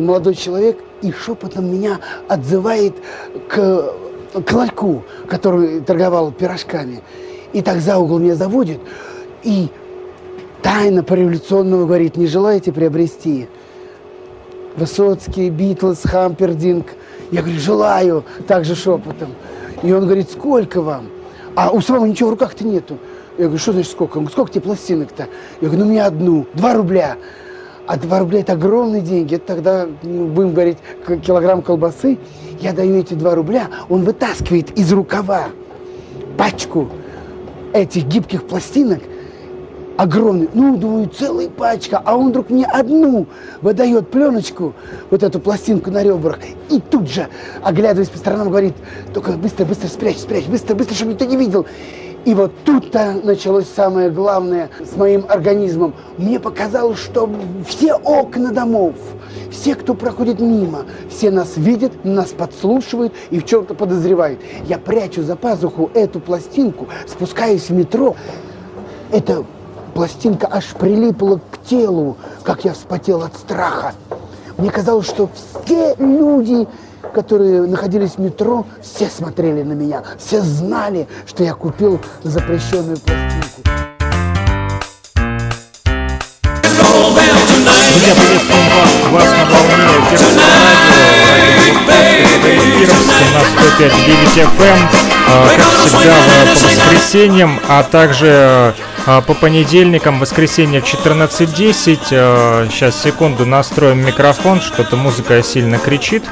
Молодой человек и шепотом меня отзывает к, к ларьку, который торговал пирожками. И так за угол меня заводит и тайно по-революционному говорит, не желаете приобрести Высоцкий, Битлз, Хампердинг. Я говорю, желаю, также шепотом. И он говорит, сколько вам? А у самого ничего в руках-то нету. Я говорю, что значит сколько? Он говорит, сколько тебе пластинок-то? Я говорю, ну мне одну, два рубля. А 2 рубля – это огромные деньги. Это тогда, ну, будем говорить, килограмм колбасы. Я даю эти 2 рубля, он вытаскивает из рукава пачку этих гибких пластинок, огромный, ну, думаю, целая пачка, а он вдруг мне одну выдает пленочку, вот эту пластинку на ребрах, и тут же, оглядываясь по сторонам, говорит, только быстро, быстро спрячь, спрячь, быстро, быстро, чтобы никто не видел. И вот тут-то началось самое главное с моим организмом. Мне показалось, что все окна домов, все, кто проходит мимо, все нас видят, нас подслушивают и в чем-то подозревают. Я прячу за пазуху эту пластинку, спускаюсь в метро. Эта пластинка аж прилипла к телу, как я вспотел от страха. Мне казалось, что все люди которые находились в метро, все смотрели на меня, все знали, что я купил запрещенную пластинку. Друзья, приветствуем вас, вас на волне на 105.9 FM, а, как всегда по воскресеньям, а также а, по понедельникам, воскресенье в 14.10. Сейчас, секунду, настроим микрофон, что-то музыка сильно кричит.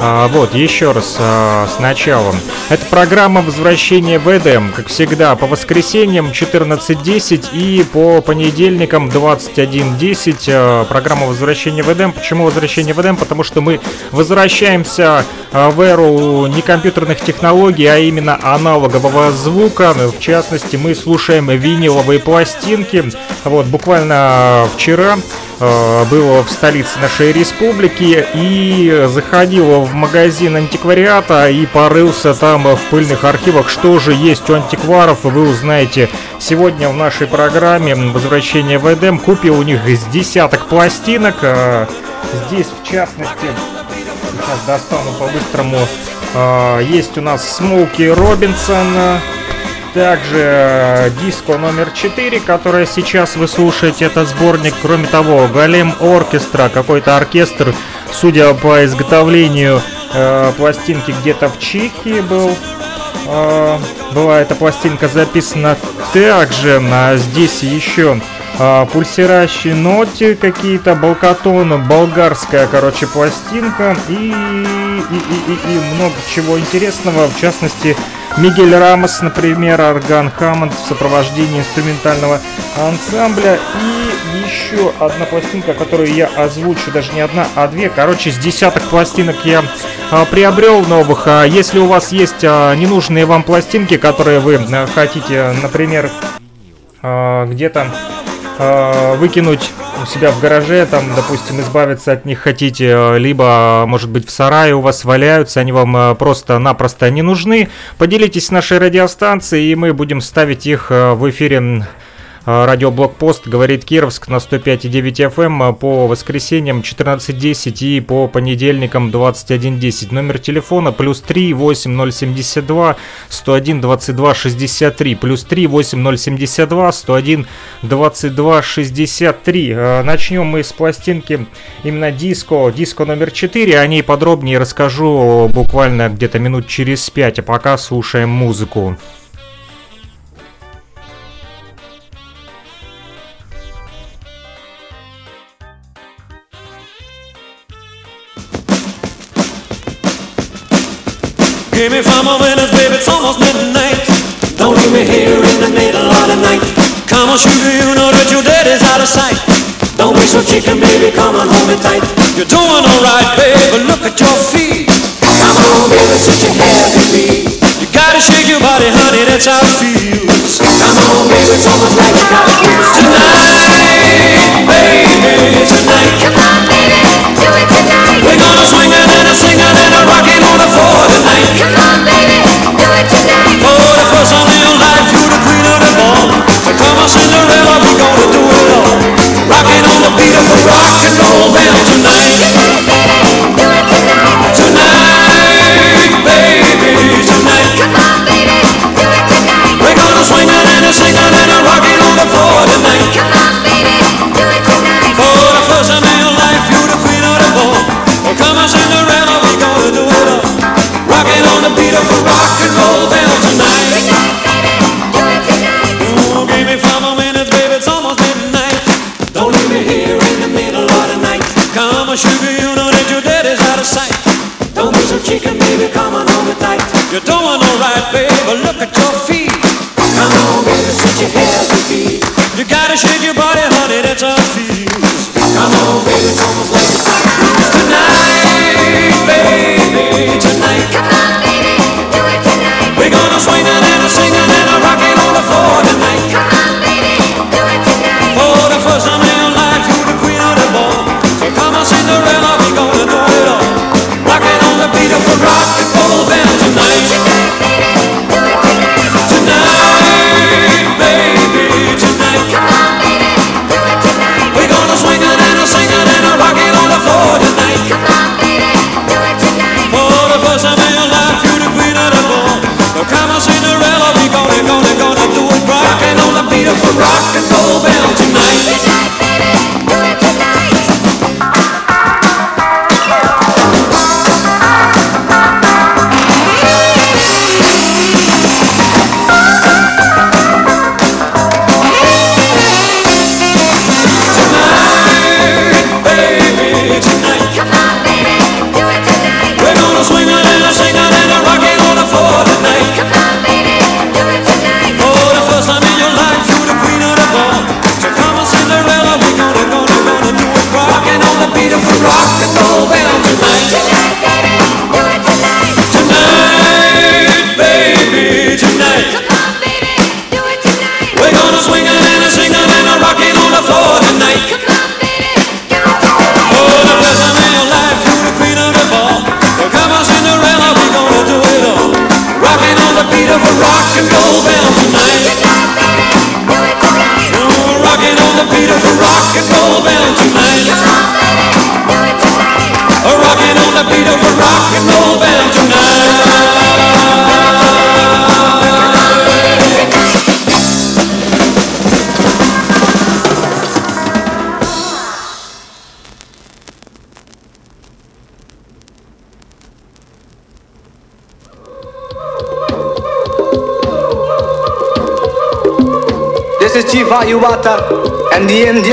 А, вот, еще раз а, сначала. Это программа «Возвращение в Эдем», как всегда, по воскресеньям 14.10 и по понедельникам 21.10. А, программа «Возвращение в Эдем». Почему «Возвращение в Эдем»? Потому что мы возвращаемся в эру не компьютерных технологий, а именно аналогового звука. В частности, мы слушаем виниловые пластинки. Вот, буквально вчера Э, был в столице нашей республики и заходил в магазин антиквариата и порылся там в пыльных архивах, что же есть у антикваров, вы узнаете сегодня в нашей программе «Возвращение в Эдем». Купил у них из десяток пластинок, э, здесь в частности, сейчас достану по-быстрому, э, есть у нас Смоуки Робинсон, также э, диско номер 4, которое сейчас вы слушаете, это сборник. Кроме того, Голем Оркестра, какой-то оркестр, судя по изготовлению э, пластинки где-то в Чехии был. Э, была эта пластинка записана также. А здесь еще э, пульсирующие ноты какие-то, балкатон, болгарская, короче, пластинка и, и, и, и, и много чего интересного, в частности, Мигель Рамос, например, орган Хаммонд в сопровождении инструментального ансамбля. И еще одна пластинка, которую я озвучу, даже не одна, а две. Короче, с десяток пластинок я а, приобрел новых. А если у вас есть а, ненужные вам пластинки, которые вы а, хотите, например, а, где-то а, выкинуть у себя в гараже, там, допустим, избавиться от них хотите, э, либо, может быть, в сарае у вас валяются, они вам э, просто-напросто не нужны, поделитесь с нашей радиостанцией, и мы будем ставить их э, в эфире радиоблокпост говорит Кировск на 105,9 FM эм, а, по воскресеньям 14.10 и по понедельникам 21.10. Номер телефона плюс 3 8072 101 22 63 плюс 3 8072 101 22 63. Начнем мы с пластинки именно диско, диско номер 4. О ней подробнее расскажу буквально где-то минут через 5, а пока слушаем музыку. Hear me from a winner's baby, it's almost midnight. Don't leave me here in the middle of the night. Come on, sugar, you know that your daddy's out of sight. Don't be so chicken, baby, come on, hold me tight. You're doing alright, baby, look at your feet. Come on, baby, such a heavy beat. You gotta shake your body, honey, that's how it feels. Come on, baby, it's almost like you gotta feel tonight, baby, tonight. Come on, baby, do it tonight. We're gonna swing it and a sing it and a rockin' on the floor tonight. So come on, Cinderella, we're gonna do it all. Rockin' on the beat of the rock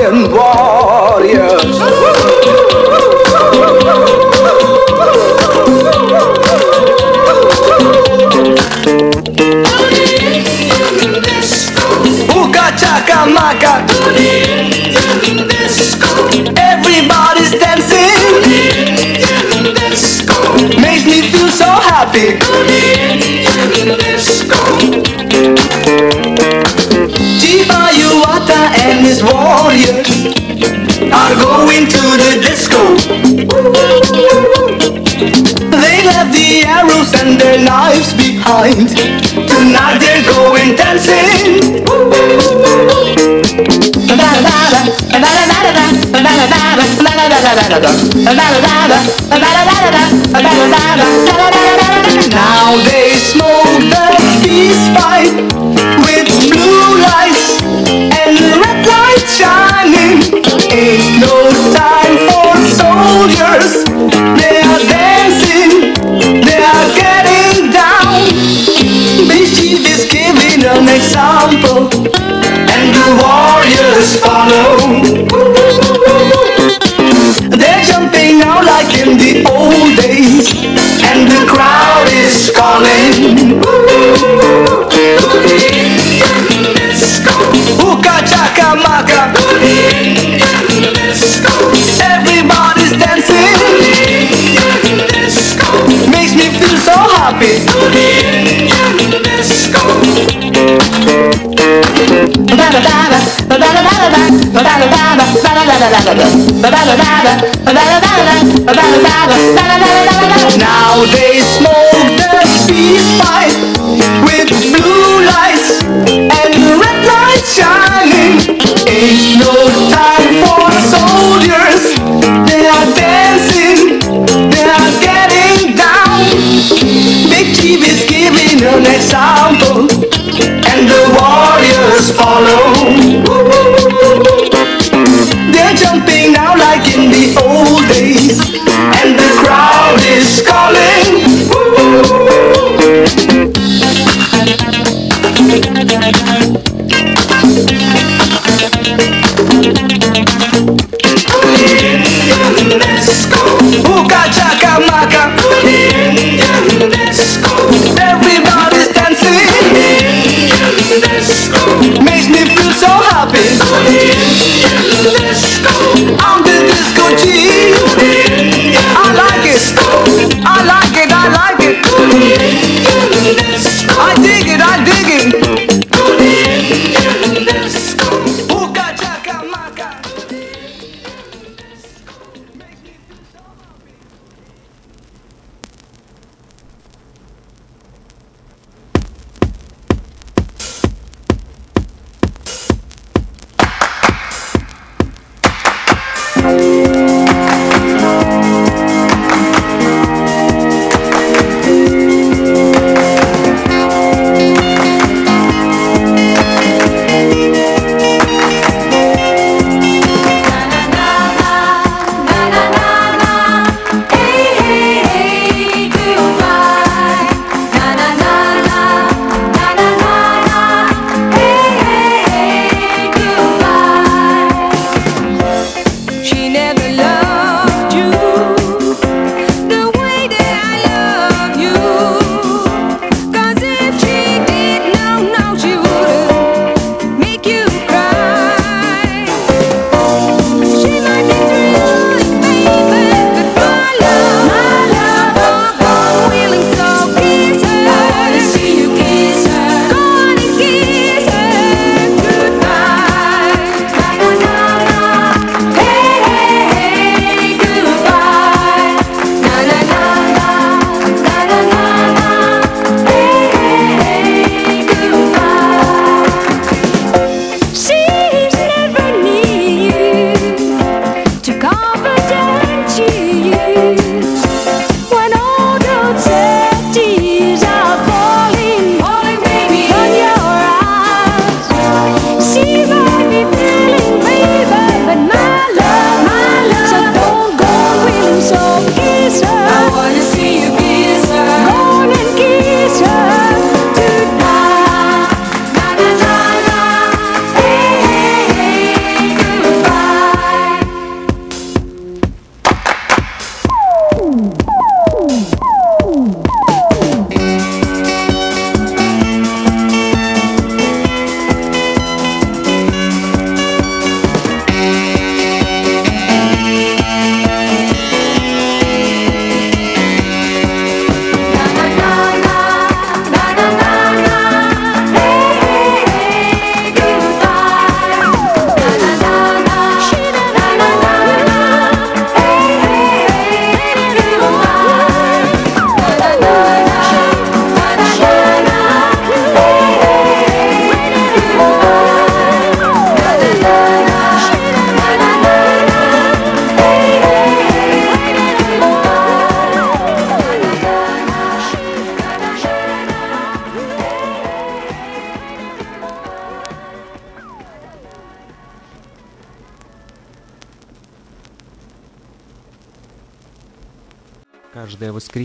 Sendo Now they smoke the peace pipe with blue lights and red lights shining. Ain't no time for soldiers. They are dancing, they are getting down. Beijing is giving an example, and the warriors follow. Now they smoke the speed pipe with blue lights and red lights shining. Ain't no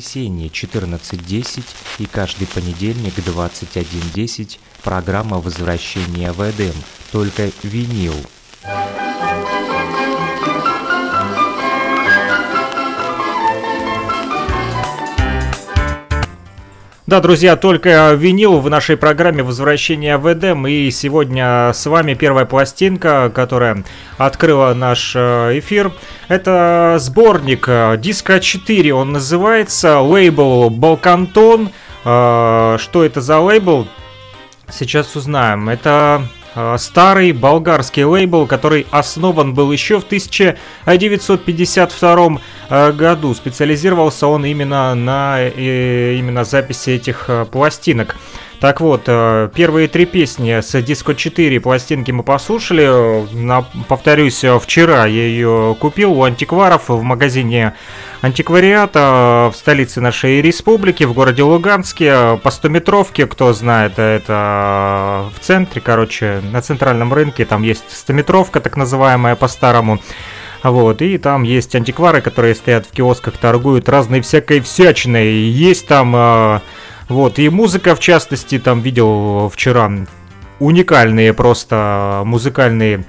воскресенье 14.10 и каждый понедельник 21.10 программа «Возвращение в Эдем», только винил. Да, друзья, только винил в нашей программе «Возвращение в Эдем». И сегодня с вами первая пластинка, которая открыла наш э, эфир. Это сборник э, «Диско 4», он называется, лейбл «Балкантон». Э, Что это за лейбл? Сейчас узнаем. Это э, старый болгарский лейбл, который основан был еще в 1952 э, году. Специализировался он именно на именно записи этих пластинок. Так вот, э, первые три песни с Диско 4 пластинки мы послушали. Повторюсь, вчера я ее купил у антикваров в магазине антиквариата в столице нашей республики, в городе Луганске, по 100-метровке, кто знает, это в центре, короче, на центральном рынке, там есть 100-метровка, так называемая по-старому. Вот, и там есть антиквары, которые стоят в киосках, торгуют разной всякой всячиной. Есть там, э, вот, и музыка, в частности, там видел вчера уникальные просто музыкальные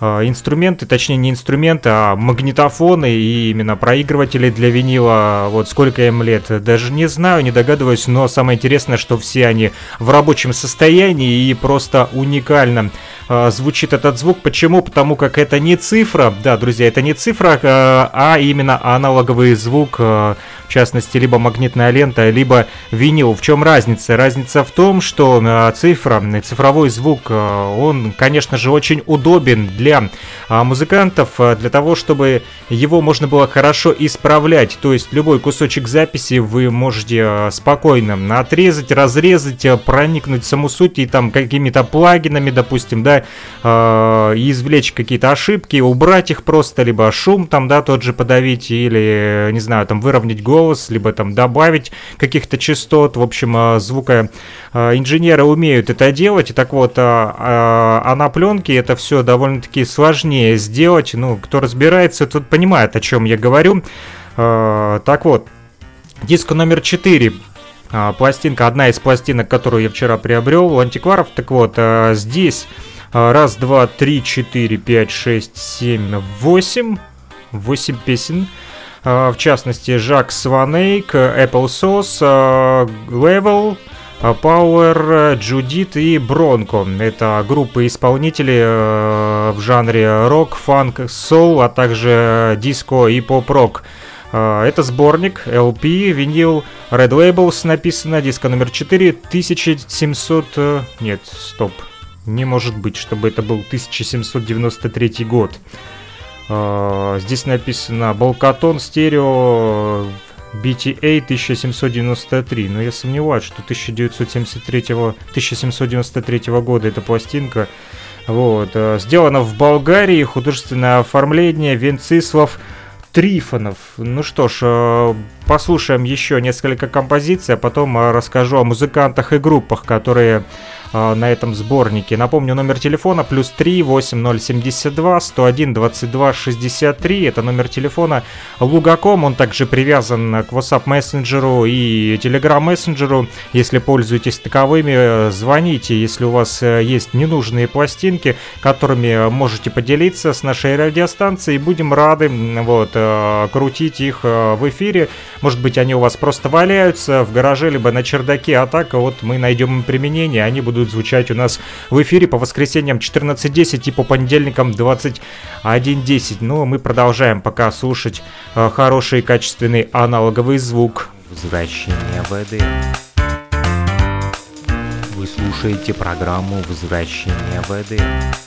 э, инструменты, точнее не инструменты, а магнитофоны и именно проигрыватели для винила. Вот сколько им лет, даже не знаю, не догадываюсь, но самое интересное, что все они в рабочем состоянии и просто уникально э, звучит этот звук. Почему? Потому как это не цифра, да, друзья, это не цифра, э, а именно аналоговый звук, э, в частности, либо магнитная лента, либо винил. В чем разница? Разница в том, что э, цифра, э, цифровой звук, э, он, конечно же, очень удобен для а, музыкантов, э, для того, чтобы его можно было хорошо исправлять. То есть любой кусочек записи вы можете э, спокойно отрезать, разрезать, э, проникнуть в саму суть и там какими-то плагинами, допустим, да, э, извлечь какие-то ошибки, убрать их просто, либо шум там, да, тот же подавить, или, э, не знаю, там выровнять голос, либо там добавить каких-то частот. В общем, э, звука э, инженеры умеют это делать. И так вот, а, а а на пленке это все довольно-таки сложнее сделать. Ну, кто разбирается, тот понимает, о чем я говорю. Так вот, диск номер 4. А, Пластинка, одна из пластинок, которую я вчера приобрел у антикваров. Так вот, а, здесь а, раз, два, три, четыре, пять, шесть, семь, восемь. Восемь песен. А, В частности, Жак Сванейк, Apple Sauce, а, Level, а, Power, Джудит и Бронко. Это группы исполнителей в жанре рок, фанк, соул, а также диско и поп-рок. Это сборник LP, винил Red Labels написано, диско номер 4, 1700... э, Нет, стоп. Не может быть, чтобы это был 1793 год. А, Здесь написано Балкатон стерео BTA 1793, но я сомневаюсь, что 1973, 1793 года эта пластинка. Вот. э, Сделано в Болгарии, художественное оформление Венцислав Трифонов. Ну что ж, э, послушаем еще несколько композиций, а потом э, расскажу о музыкантах и группах, которые э, на этом сборнике. Напомню, номер телефона плюс 3 8072 101 22 63. Это номер телефона Лугаком. Он также привязан к WhatsApp мессенджеру и Telegram мессенджеру. Если пользуетесь таковыми, звоните, если у вас есть ненужные пластинки, которыми можете поделиться с нашей радиостанцией. Будем рады вот, крутить их в эфире. Может быть, они у вас просто валяются в гараже, либо на чердаке, а так вот мы найдем им применение, они будут звучать у нас в эфире по воскресеньям 14.10 и по понедельникам 21.10. Ну, мы продолжаем пока слушать э, хороший качественный аналоговый звук. Возвращение в. Вы слушаете программу «Возвращение в Эдем».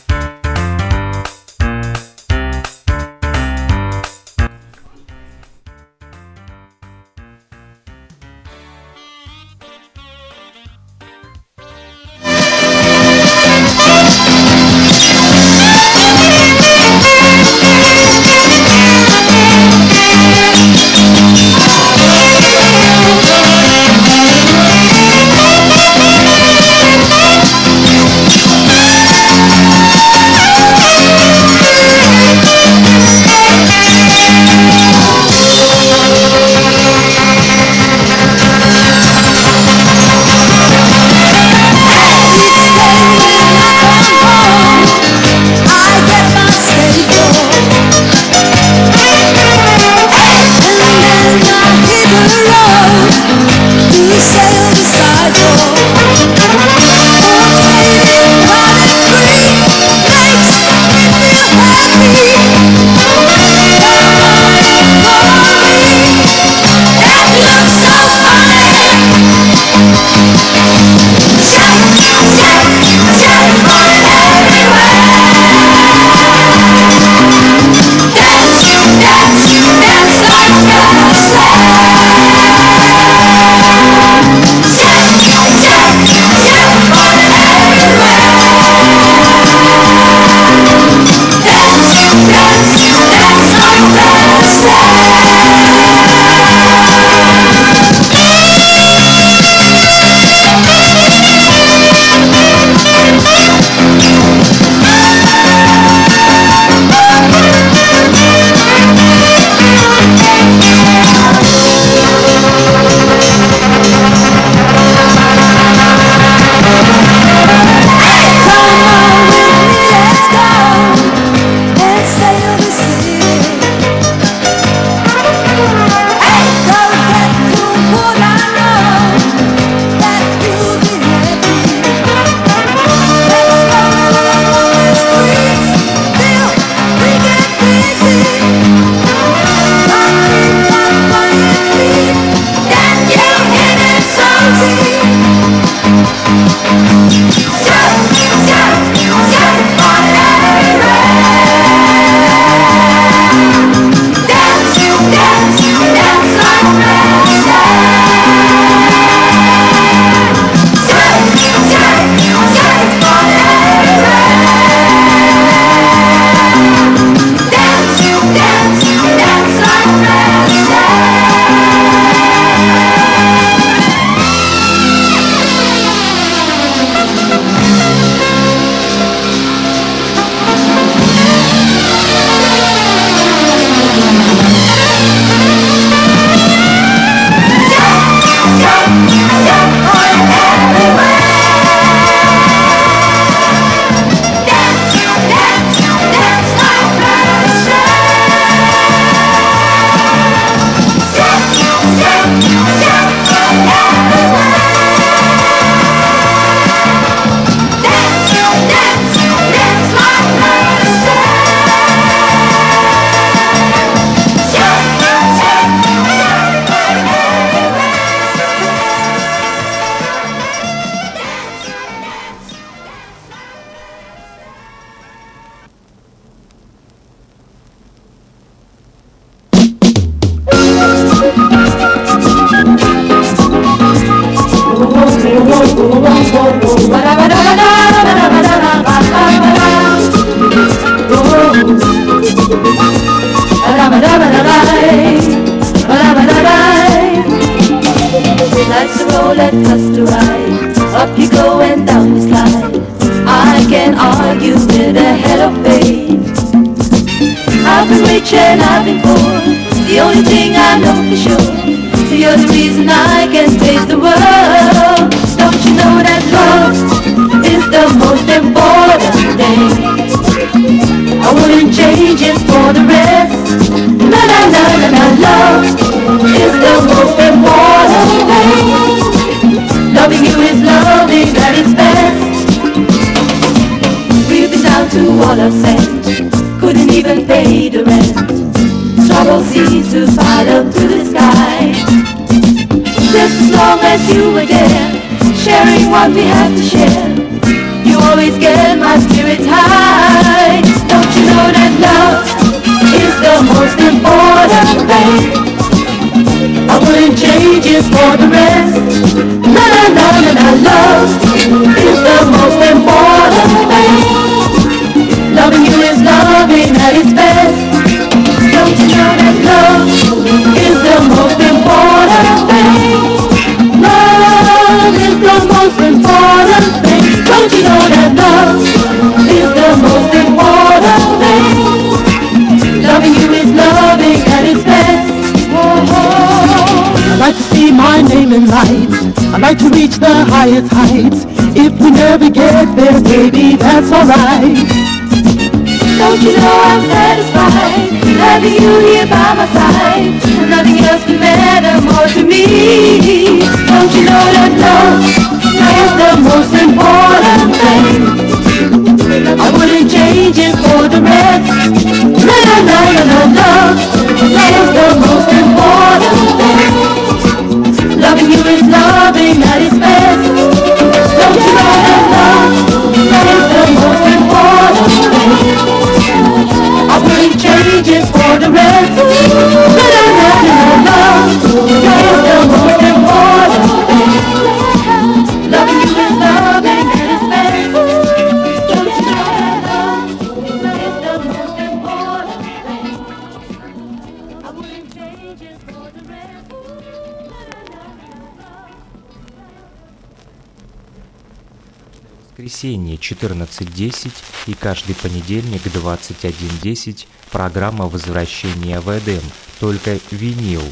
Воскресенье 14.10 и каждый понедельник 21.10 программа возвращения в Эдем, только винил.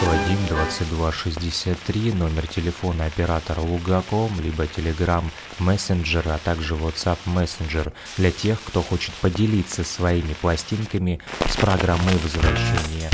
101 22 63 номер телефона оператора Лугаком, либо Telegram Messenger, а также WhatsApp Messenger для тех, кто хочет поделиться своими пластинками с программой возвращения.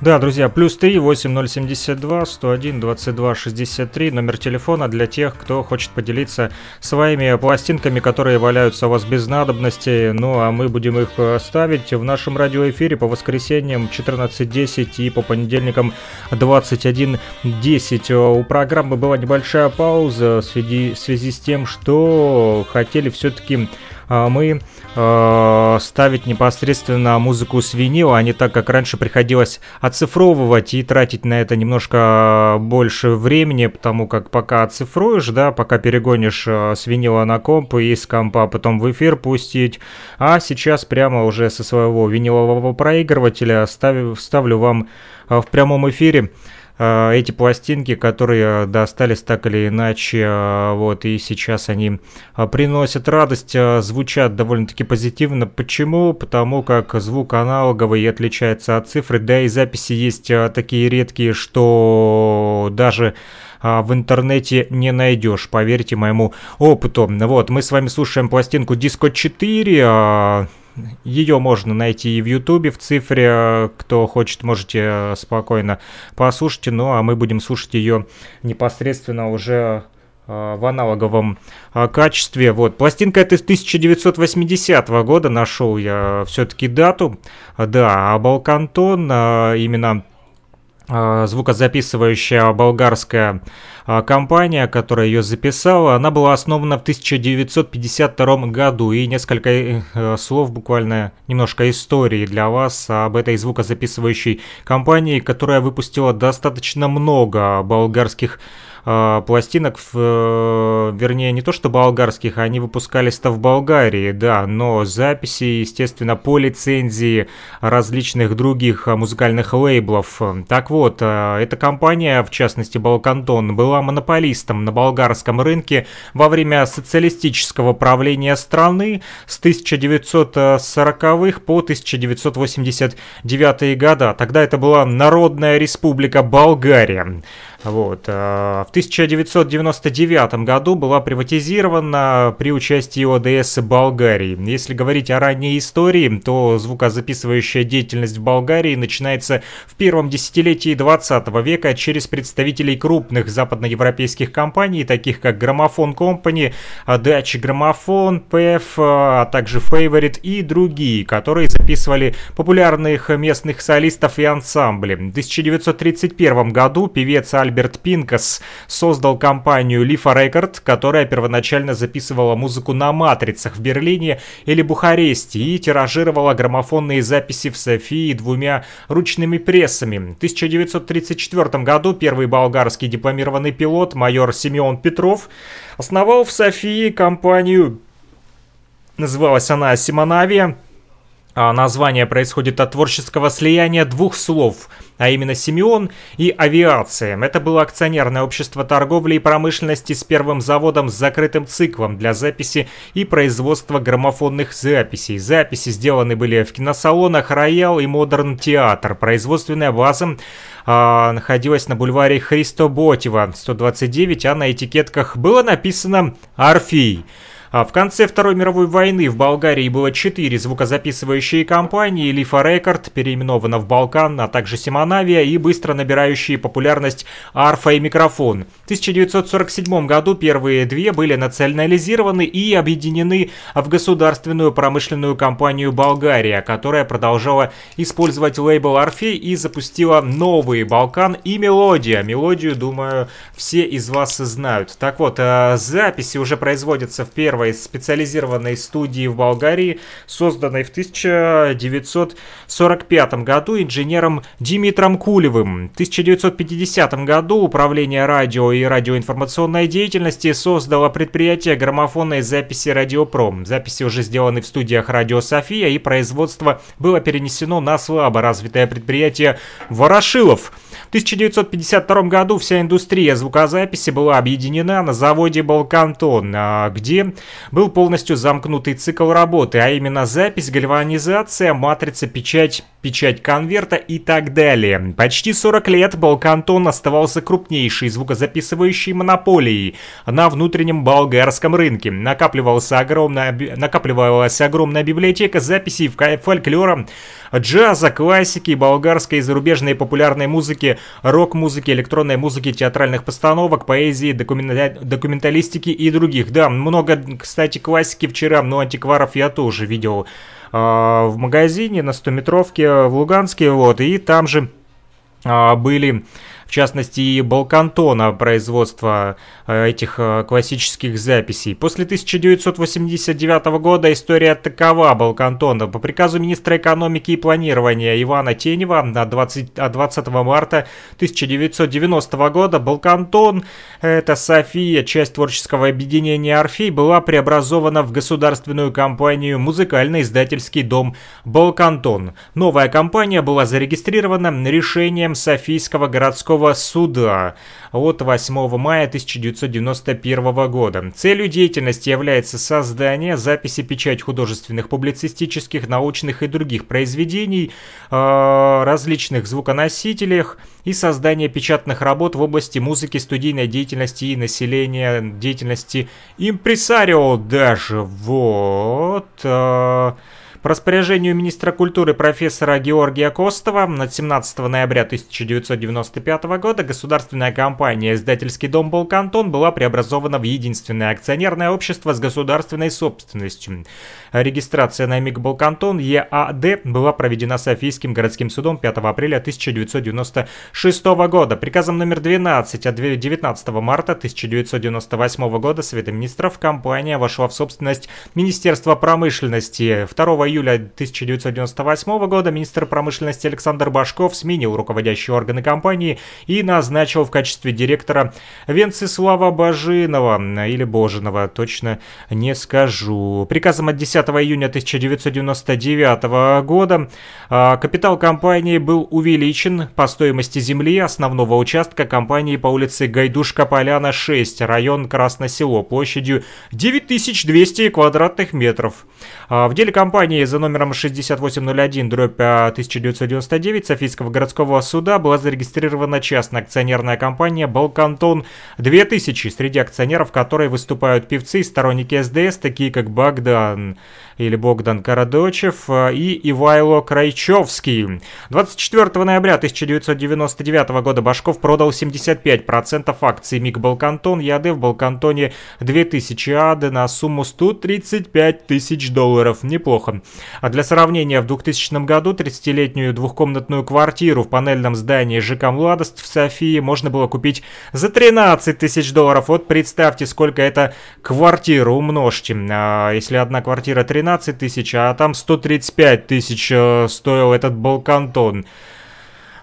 Да, друзья, плюс 3 8072 101 22 63 номер телефона для тех, кто хочет поделиться своими пластинками, которые валяются у вас без надобности. Ну а мы будем их ставить в нашем радиоэфире по воскресеньям 14.10 и по понедельникам 21.10. У программы была небольшая пауза в связи, в связи с тем, что хотели все-таки мы э, ставить непосредственно музыку с винила, а не так, как раньше приходилось оцифровывать и тратить на это немножко больше времени, потому как пока оцифруешь, да, пока перегонишь э, с винила на комп и с компа потом в эфир пустить, а сейчас прямо уже со своего винилового проигрывателя ставлю, ставлю вам э, в прямом эфире эти пластинки, которые э, достались так или иначе, э, вот, и сейчас они э, приносят радость, э, звучат довольно-таки позитивно. Почему? Потому как звук аналоговый отличается от цифры, да и записи есть э, такие редкие, что даже в интернете не найдешь, поверьте моему опыту. Вот, мы с вами слушаем пластинку Disco 4, а, ее можно найти и в Ютубе в цифре. Кто хочет, можете э, спокойно послушать. Ну а мы будем слушать ее непосредственно уже э, в аналоговом э, качестве. Вот, пластинка это из 1980 года, нашел я все-таки дату. Да, а Балкантон именно звукозаписывающая болгарская а, компания, которая ее записала, она была основана в 1952 году. И несколько э, слов, буквально немножко истории для вас об этой звукозаписывающей компании, которая выпустила достаточно много болгарских э, пластинок, в, э, вернее, не то что болгарских, они выпускались-то в Болгарии, да, но записи, естественно, по лицензии различных других э, музыкальных лейблов. Так вот, э, эта компания, в частности Балкантон, была монополистом на болгарском рынке во время социалистического правления страны с 1940-х по 1989 года. Тогда это была Народная Республика Болгария. Вот. э, В 1999 году была приватизирована при участии ОДС Болгарии. Если говорить о ранней истории, то звукозаписывающая деятельность в Болгарии начинается в первом десятилетии 20 века через представителей крупных западноевропейских компаний, таких как Граммофон Компани, Дачи Граммофон, PF, а также Favorite и другие, которые записывали популярных местных солистов и ансамбли. В 1931 году певец Альберт Пинкас создал компанию Lifa Record, которая первоначально записывала музыку на матрицах в Берлине или Бухаресте и тиражировала граммофонные записи в Софии двумя ручными прессами. В 1934 году первый болгарский дипломированный пилот майор Семен Петров основал в Софии компанию Называлась она Симонавия. А название происходит от творческого слияния двух слов, а именно Симонавиация. Это было акционерное общество торговли и промышленности с первым заводом с закрытым циклом для записи и производства граммофонных записей. Записи сделаны были в киносалонах Royal и Модерн Театр. Производственная база а, находилась на бульваре Христо Ботева 129, а на этикетках было написано «Орфей». А в конце Второй мировой войны в Болгарии было четыре звукозаписывающие компании, Lifa Record, переименована в Балкан, а также Симонавия и быстро набирающие популярность Арфа и Микрофон. В 1947 году первые две были национализированы и объединены в государственную промышленную компанию Болгария, которая продолжала использовать лейбл Орфей и запустила новые Балкан и Мелодия. Мелодию, думаю, все из вас знают. Так вот, э, записи уже производятся в первой специализированной студии в Болгарии, созданной в 1945 году инженером Димитром Кулевым. В 1950 году Управление радио и радиоинформационной деятельности создало предприятие граммофонной записи «Радиопром». Записи уже сделаны в студиях «Радио София» и производство было перенесено на слабо развитое предприятие «Ворошилов». В 1952 году вся индустрия звукозаписи была объединена на заводе «Балкантон», а, где был полностью замкнутый цикл работы, а именно запись, гальванизация, матрица, печать, печать конверта и так далее. Почти 40 лет Балкантон оставался крупнейшей звукозаписывающей монополией на внутреннем болгарском рынке. Накапливался огромная, накапливалась огромная библиотека записей в фольклора, джаза, классики, болгарской и зарубежной популярной музыки, рок-музыки, электронной музыки, театральных постановок, поэзии, документа... документалистики и других. Да, много, кстати, классики вчера, но антикваров я тоже видел э, в магазине на 100-метровке в Луганске, вот, и там же э, были в частности и Балкантона производства э, этих э, классических записей. После 1989 года история такова Балкантона. По приказу министра экономики и планирования Ивана Тенева на 20, 20 марта 1990 года Балкантон, это София, часть творческого объединения Орфей, была преобразована в государственную компанию «Музыкально-издательский дом Балкантон». Новая компания была зарегистрирована решением Софийского городского суда от 8 мая 1991 года. Целью деятельности является создание, записи, печать художественных, публицистических, научных и других произведений, э, различных звуконосителях и создание печатных работ в области музыки, студийной деятельности и населения деятельности импресарио даже. Вот. Э, по распоряжению министра культуры профессора Георгия Костова на 17 ноября 1995 года государственная компания «Издательский дом Балкантон» была преобразована в единственное акционерное общество с государственной собственностью. Регистрация на МИГ Балкантон ЕАД была проведена Софийским городским судом 5 апреля 1996 года. Приказом номер 12 от 19 марта 1998 года Совета министров компания вошла в собственность Министерства промышленности. 2 июля 1998 года министр промышленности Александр Башков сменил руководящие органы компании и назначил в качестве директора Венцеслава Бажинова, или Божинова, точно не скажу. Приказом от 10 июня 1999 года а, капитал компании был увеличен по стоимости земли основного участка компании по улице Гайдушка-Поляна, 6, район Красносело, площадью 9200 квадратных метров. А, В деле компании за номером 6801 дробь а, 1999 Софийского городского суда была зарегистрирована частная акционерная компания «Балкантон 2000», среди акционеров которой выступают певцы и сторонники СДС, такие как Богдан или Богдан Карадочев э, и Ивайло Крайчевский. 24 ноября 1999 года Башков продал 75% акций МИГ Балкантон ЯД в Балкантоне 2000 АД на сумму 135 тысяч долларов. Неплохо. А для сравнения, в 2000 году 30-летнюю двухкомнатную квартиру в панельном здании ЖК «Младость» в Софии можно было купить за 13 тысяч долларов. Вот представьте, сколько это квартира умножьте. А, Если одна квартира 13 тысяч, а там 135 тысяч э, стоил этот Балкантон.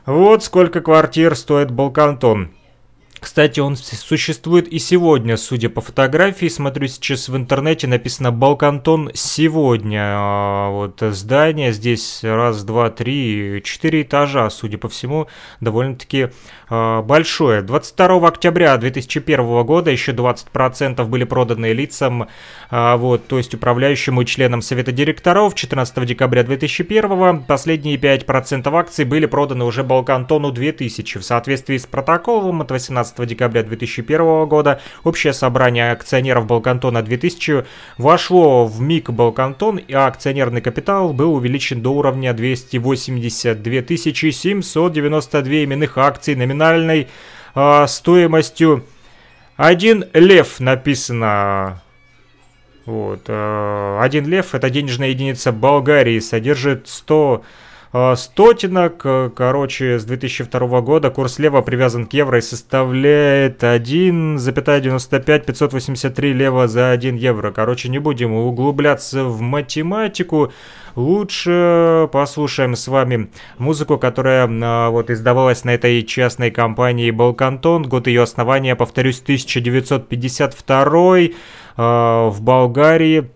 Вот сколько квартир стоит Балкантон. Кстати, он существует и сегодня, судя по фотографии. Смотрю сейчас в интернете, написано «Балкантон сегодня». А, Вот здание здесь раз, два, три, четыре этажа, судя по всему, довольно-таки а, большое. 22 октября 2001 года еще 20% были проданы лицам, а, вот, то есть управляющему и членам Совета директоров. 14 декабря 2001 последние 5% акций были проданы уже Балкантону 2000. В соответствии с протоколом от 18 декабря 2001 года общее собрание акционеров Балкантона 2000 вошло в МИГ Балкантон, и акционерный капитал был увеличен до уровня 282 792 именных акций номинальной а, стоимостью 1 лев написано. Вот. э, Один лев это денежная единица Болгарии, содержит 100 э, стотинок. Э, Короче, с 2002 года курс лева привязан к евро и составляет 1,95 583 лева за 1 евро. Короче, не будем углубляться в математику. Лучше послушаем с вами музыку, которая а, вот издавалась на этой частной компании Балкантон. Год ее основания, повторюсь, 1952 э, в Болгарии.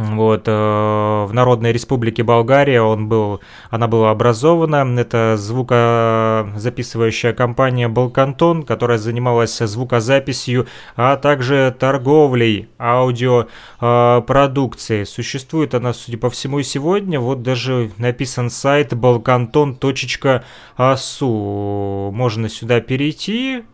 Вот, э, в Народной Республике Болгария он был, она была образована. Это звукозаписывающая компания Балкантон, которая занималась звукозаписью, а также торговлей аудиопродукцией. Существует она, судя по всему, и сегодня. Вот даже написан сайт balkanton.asu. Можно сюда перейти,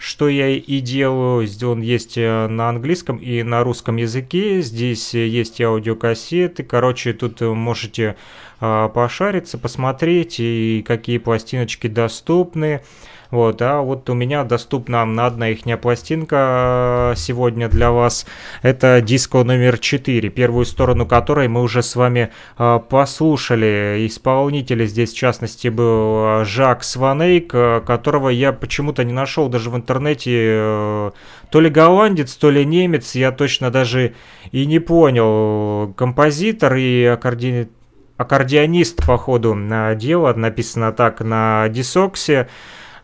что я и делаю. Он есть э, на английском и на русском языке. Здесь э, есть аудиокассеты. Короче, тут э, можете пошариться, посмотреть, и какие пластиночки доступны. Вот, а вот у меня доступна одна ихняя пластинка э, сегодня для вас. Это диско номер 4, первую сторону которой мы уже с вами э, послушали. Исполнитель здесь, в частности, был э, Жак Сванейк, которого я почему-то не нашел даже в интернете. То ли голландец, то ли немец, я точно даже и не понял. Композитор и аккорди- аккордеонист, по ходу на дело, написано так на дисоксе.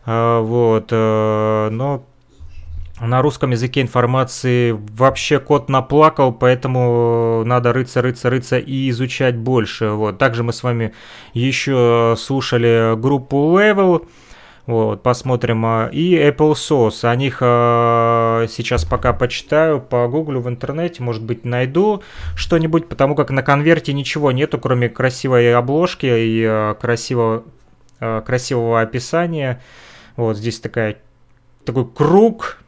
А, Вот, э, но на русском языке информации вообще кот наплакал, поэтому надо рыться, рыться, рыться и изучать больше. Вот. Также мы с вами еще слушали группу Level. Вот, посмотрим. а, И Apple Sauce. О них а, сейчас пока почитаю, погуглю в интернете, может быть, найду что-нибудь, потому как на конверте ничего нету, кроме красивой обложки и а, красивого, а, красивого описания. Вот здесь такая, такой круг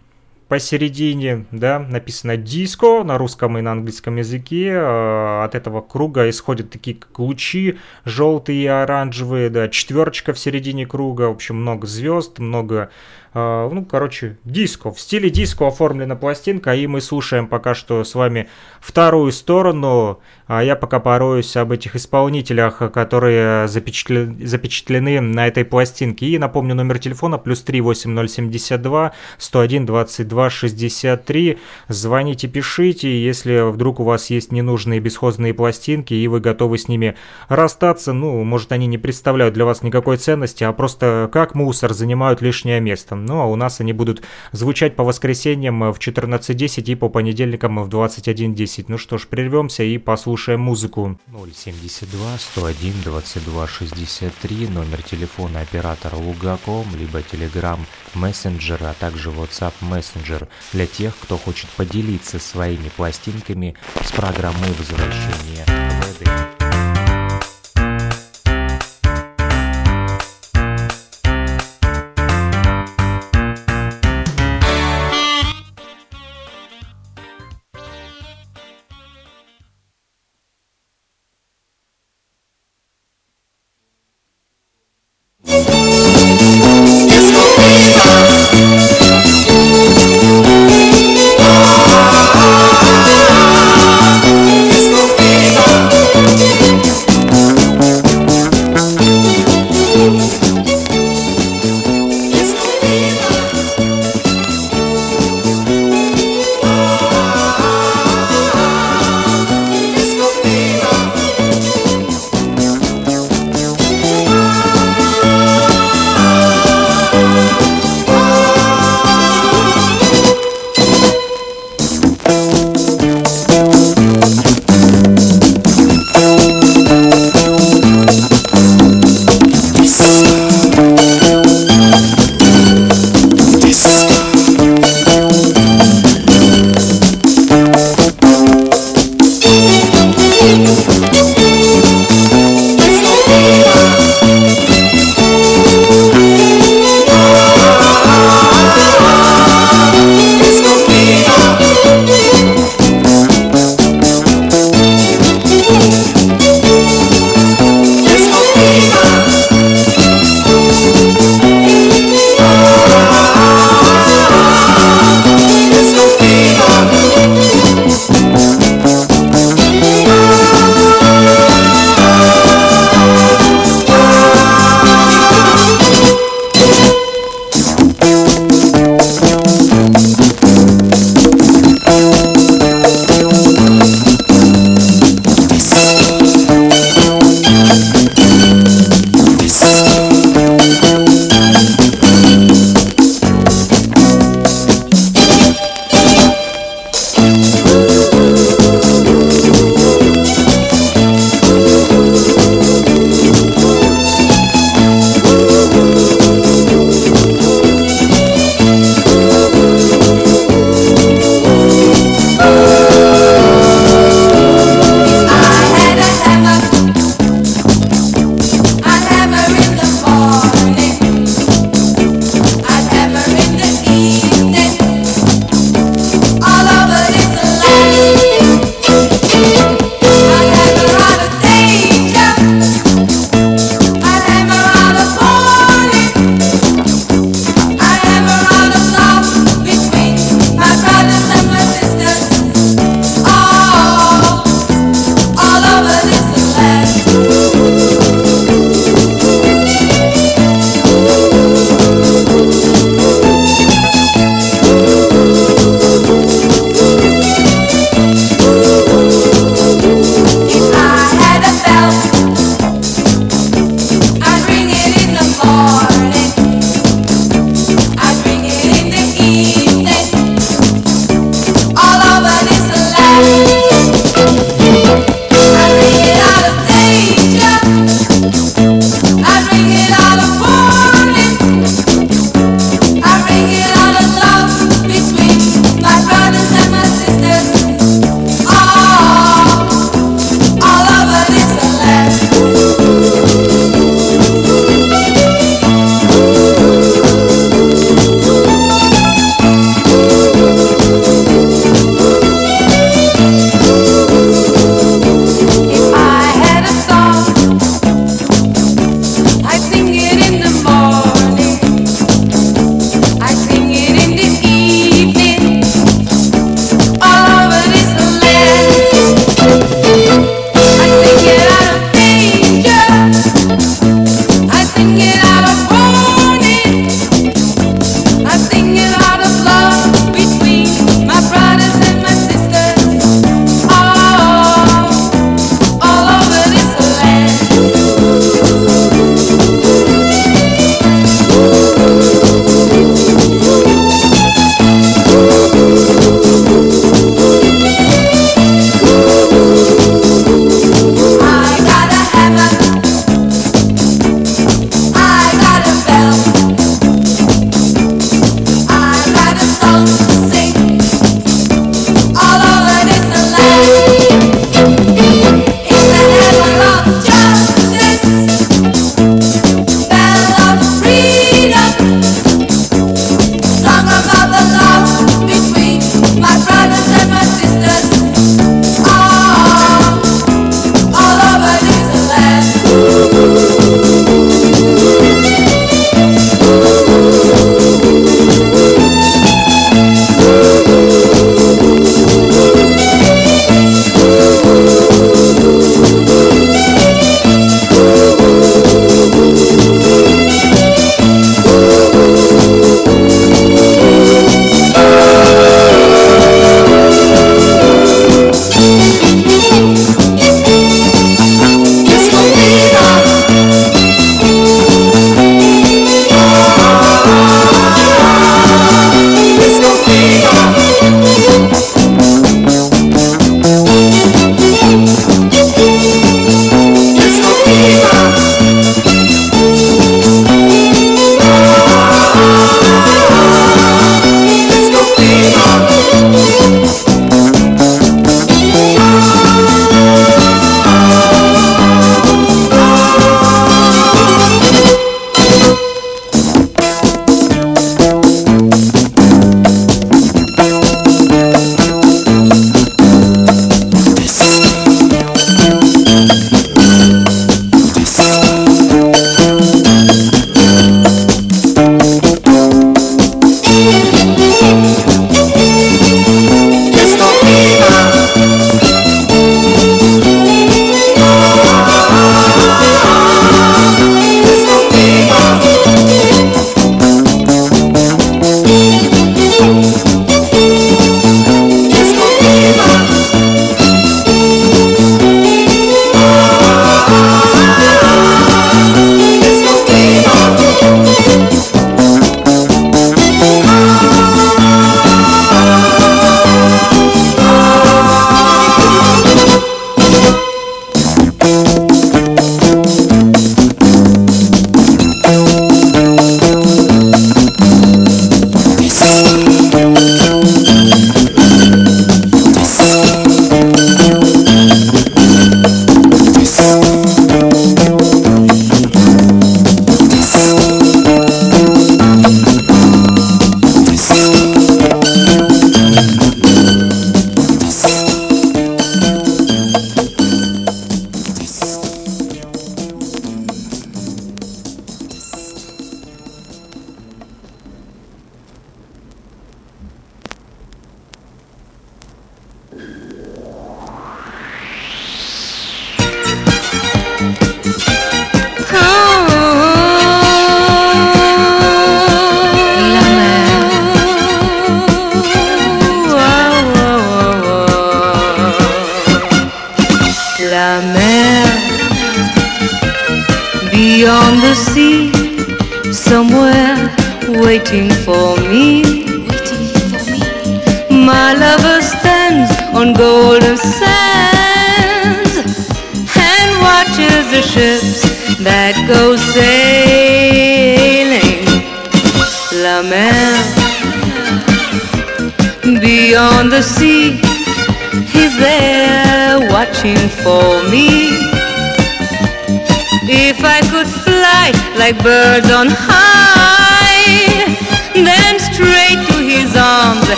посередине, да, написано диско на русском и на английском языке. Э, От этого круга исходят такие как лучи желтые и оранжевые, да, четверочка в середине круга, в общем, много звезд, много, э, ну, короче, диско. В стиле диско оформлена пластинка, и мы слушаем пока что с вами вторую сторону. А я пока пороюсь об этих исполнителях, которые запечатле- запечатлены на этой пластинке. И напомню номер телефона плюс 3 8072 101 22 263. Звоните, пишите, если вдруг у вас есть ненужные бесхозные пластинки и вы готовы с ними расстаться, ну, может, они не представляют для вас никакой ценности, а просто как мусор занимают лишнее место. Ну, а у нас они будут звучать по воскресеньям в 14.10 и по понедельникам в 21.10. Ну что ж, прервемся и послушаем музыку. 072 101 22 63, номер телефона оператора Лугаком, либо Telegram Messenger, а также WhatsApp Messenger для тех, кто хочет поделиться своими пластинками с программой возвращения в Эдем.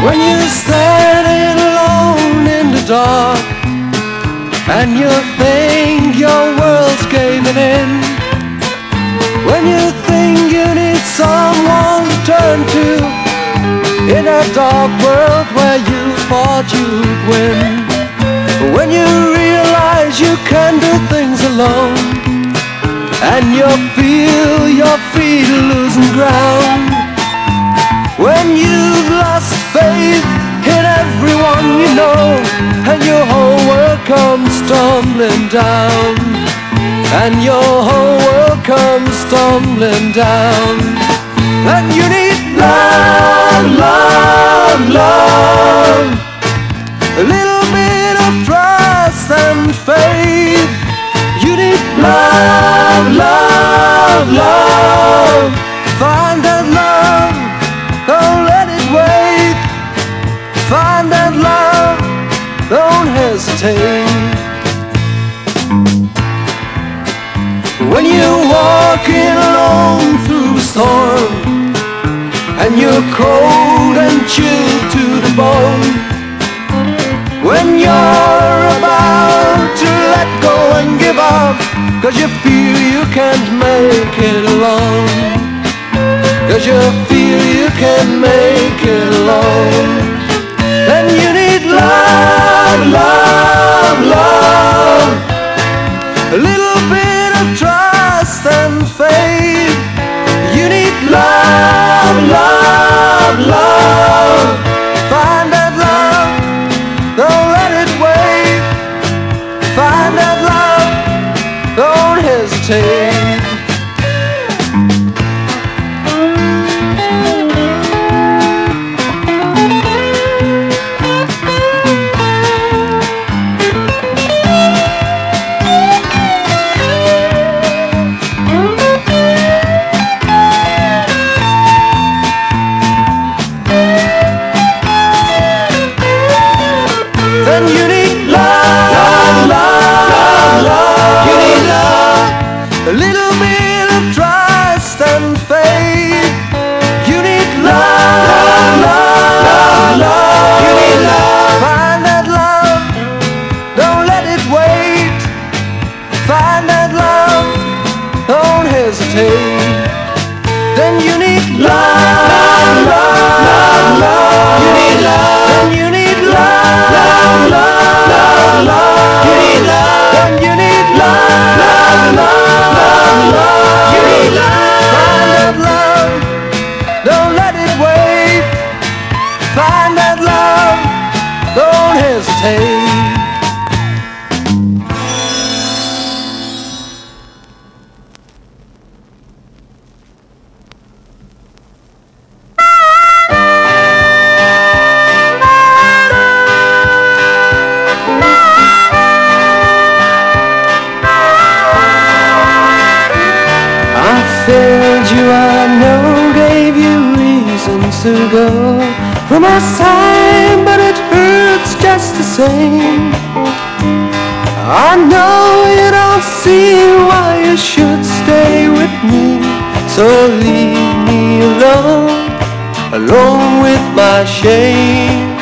When you're standing alone in the dark And you think your world's caving in. When you think you need someone to turn to In a dark world where you thought you'd win. When you realize you can do things alone And you feel your feet losing ground. When you've lost faith in everyone you know And your whole world comes tumbling down. And your whole world comes tumbling down. And you need love, love, love. A little bit of trust and faith. You need love, love, love hesitate When you're walking alone through a storm And you're cold and chilled to the bone. When you're about to let go and give up Cause you feel you can't make it alone. Cause you feel you can't make it alone. Then you need love, love, love. A little bit of trust and faith. You need love, love, love. Find shame.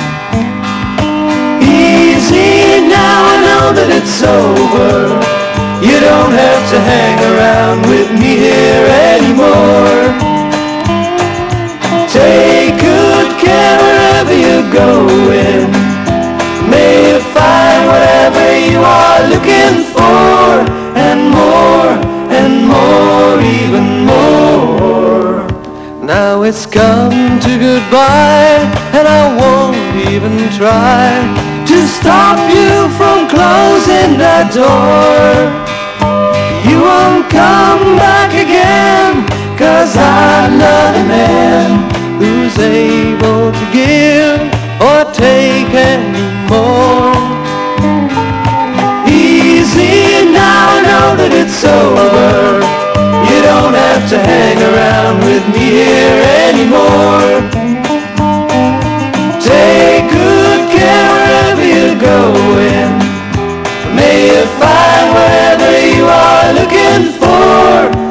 Easy now, I know that it's over. You don't have to hang around with me here anymore. Take good care wherever you're going. May you find whatever you are looking for, and more, and more, even more. Now it's come to goodbye, even try to stop you from closing the door. You won't come back again, cause I'm not a man who's able to give or take anymore. Easy now, I know that it's over. You don't have to hang around with me here anymore. Going. May you find whatever you are looking for,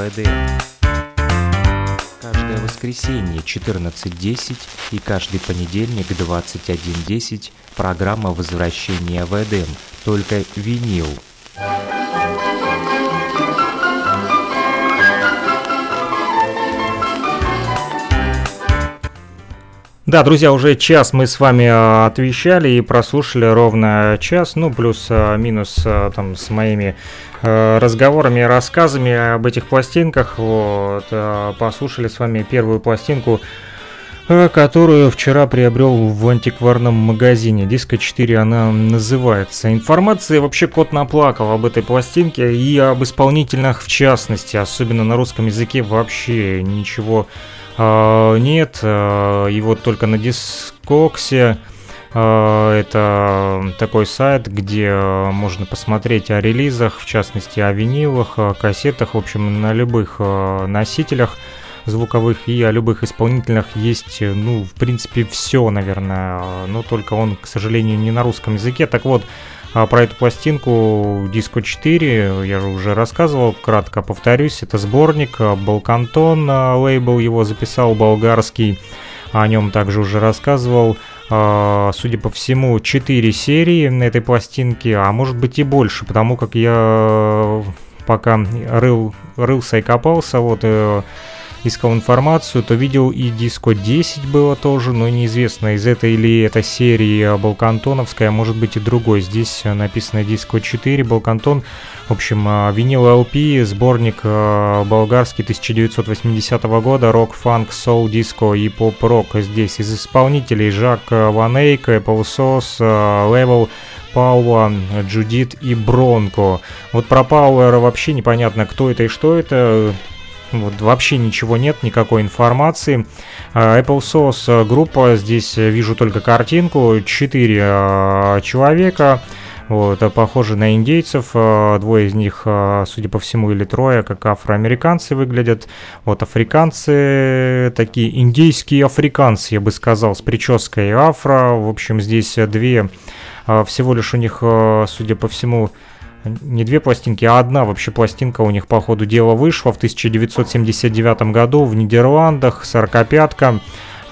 «Возвращение в Эдем». Каждое воскресенье 14.10 и каждый понедельник 21.10 программа «Возвращение в Эдем», только винил. Да, друзья, уже час мы с вами э, отвечали и прослушали ровно час, ну, плюс-минус там с моими разговорами и рассказами об этих пластинках. Вот, э, послушали с вами первую пластинку, э, которую вчера приобрел в антикварном магазине. Диско 4 она называется. Информации вообще кот наплакал об этой пластинке и об исполнительных в частности, особенно на русском языке вообще ничего нет, а, его только на Дискоксе. А, Это такой сайт, где можно посмотреть о релизах, в частности о винилах, о кассетах, в общем, на любых а, носителях звуковых и о любых исполнительных есть, ну, в принципе, все, наверное, но только он, к сожалению, не на русском языке. Так вот, а про эту пластинку Disco 4 я же уже рассказывал, кратко повторюсь. Это сборник, Балкантон лейбл его записал, болгарский. О нем также уже рассказывал. А, Судя по всему, 4 серии на этой пластинке, а может быть и больше, потому как я пока рыл, рылся и копался, вот э, искал информацию, то видел и диско 10 было тоже, но неизвестно, из этой или это серии Балкантоновская, а может быть и другой. Здесь написано диско 4, Балкантон. В общем, э, винил LP, сборник э, болгарский 1980 года, рок, фанк, соул, диско и поп-рок. Здесь из исполнителей Жак Ван Эйк, Apple Sauce, Level, Пауа, Джудит и Бронко. Вот про Пауэра вообще непонятно, кто это и что это. Вот вообще ничего нет, никакой информации. А, Apple Sauce группа, здесь вижу только картинку, 4 человека, вот, похожи на индейцев, двое из них, судя по всему, или трое, как афроамериканцы выглядят. Вот африканцы, такие индейские африканцы, я бы сказал, с прической афро. В общем, здесь две, всего лишь у них, судя по всему, не две пластинки, а одна вообще пластинка у них по ходу дела вышла в 1979 году в Нидерландах, 45-ка.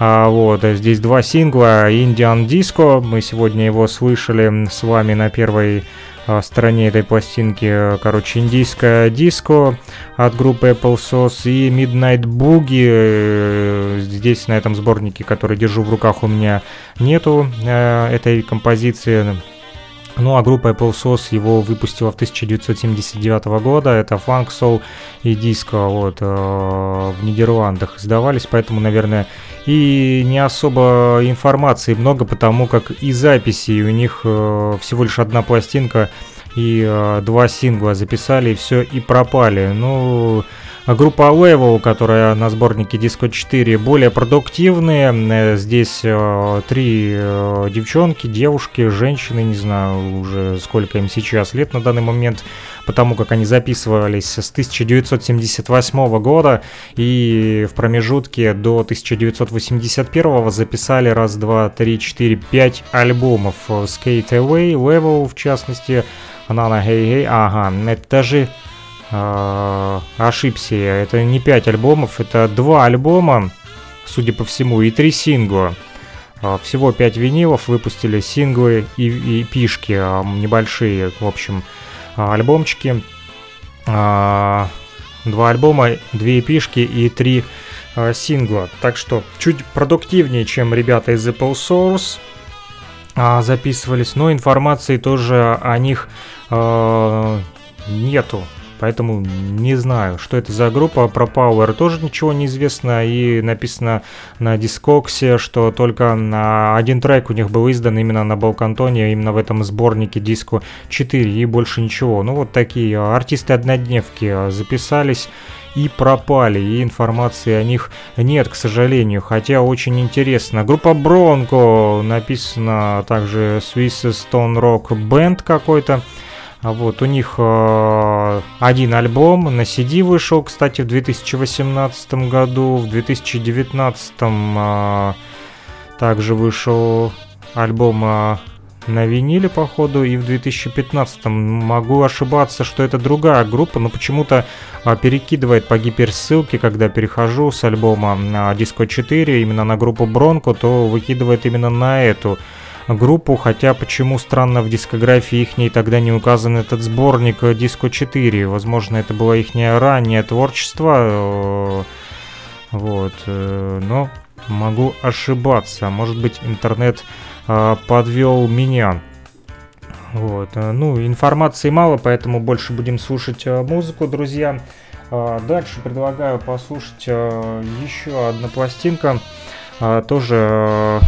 А, вот, а здесь два сингла Indian Disco, мы сегодня его слышали с вами на первой а, стороне этой пластинки, короче, индийская диско от группы Apple Sauce и Midnight Boogie, здесь на этом сборнике, который держу в руках, у меня нету э, этой композиции, ну а группа Apple Sauce его выпустила в 1979 года. Это фанк, сол и диско вот, э, в Нидерландах издавались, поэтому, наверное, и не особо информации много, потому как и записей у них э, всего лишь одна пластинка и э, два сингла записали, и все, и пропали. Ну, а группа Level, которая на сборнике Disco 4, более продуктивные. Э, Здесь э, три э, девчонки, девушки, женщины, не знаю уже сколько им сейчас лет на данный момент, потому как они записывались с 1978 года и в промежутке до 1981 записали раз, два, три, четыре, пять альбомов. Skate Away, Level в частности, Nana Hey Hey, ага, это э, ошибся я. Это не 5 альбомов, это 2 альбома, судя по всему, и 3 сингла. Э, всего 5 винилов выпустили, синглы и, и пишки э, небольшие, в общем, альбомчики. а, два альбома, две эпишки и три а, сингла. Так что чуть продуктивнее, чем ребята из Apple Source а, записывались, но информации тоже о них а, нету. Поэтому не знаю, что это за группа. Про Power тоже ничего не известно. И написано на дискоксе, что только на один трек у них был издан именно на Балкантоне, именно в этом сборнике диско 4 и больше ничего. Ну вот такие артисты однодневки записались и пропали, и информации о них нет, к сожалению, хотя очень интересно. Группа Бронко, написано также Swiss Stone Rock Band какой-то. А вот у них э, один альбом на CD вышел, кстати, в 2018 году, в 2019 э, также вышел альбом э, на виниле, походу, и в 2015 могу ошибаться, что это другая группа, но почему-то а, перекидывает по гиперссылке, когда перехожу с альбома на Disco 4 именно на группу Бронко, то выкидывает именно на эту группу, хотя почему странно в дискографии их тогда не указан этот сборник Disco 4, возможно это было их раннее творчество, э, вот, э, но могу ошибаться, может быть интернет э, подвел меня. Вот, ну, информации мало, поэтому больше будем слушать музыку, друзья. Дальше предлагаю послушать еще одна пластинка, тоже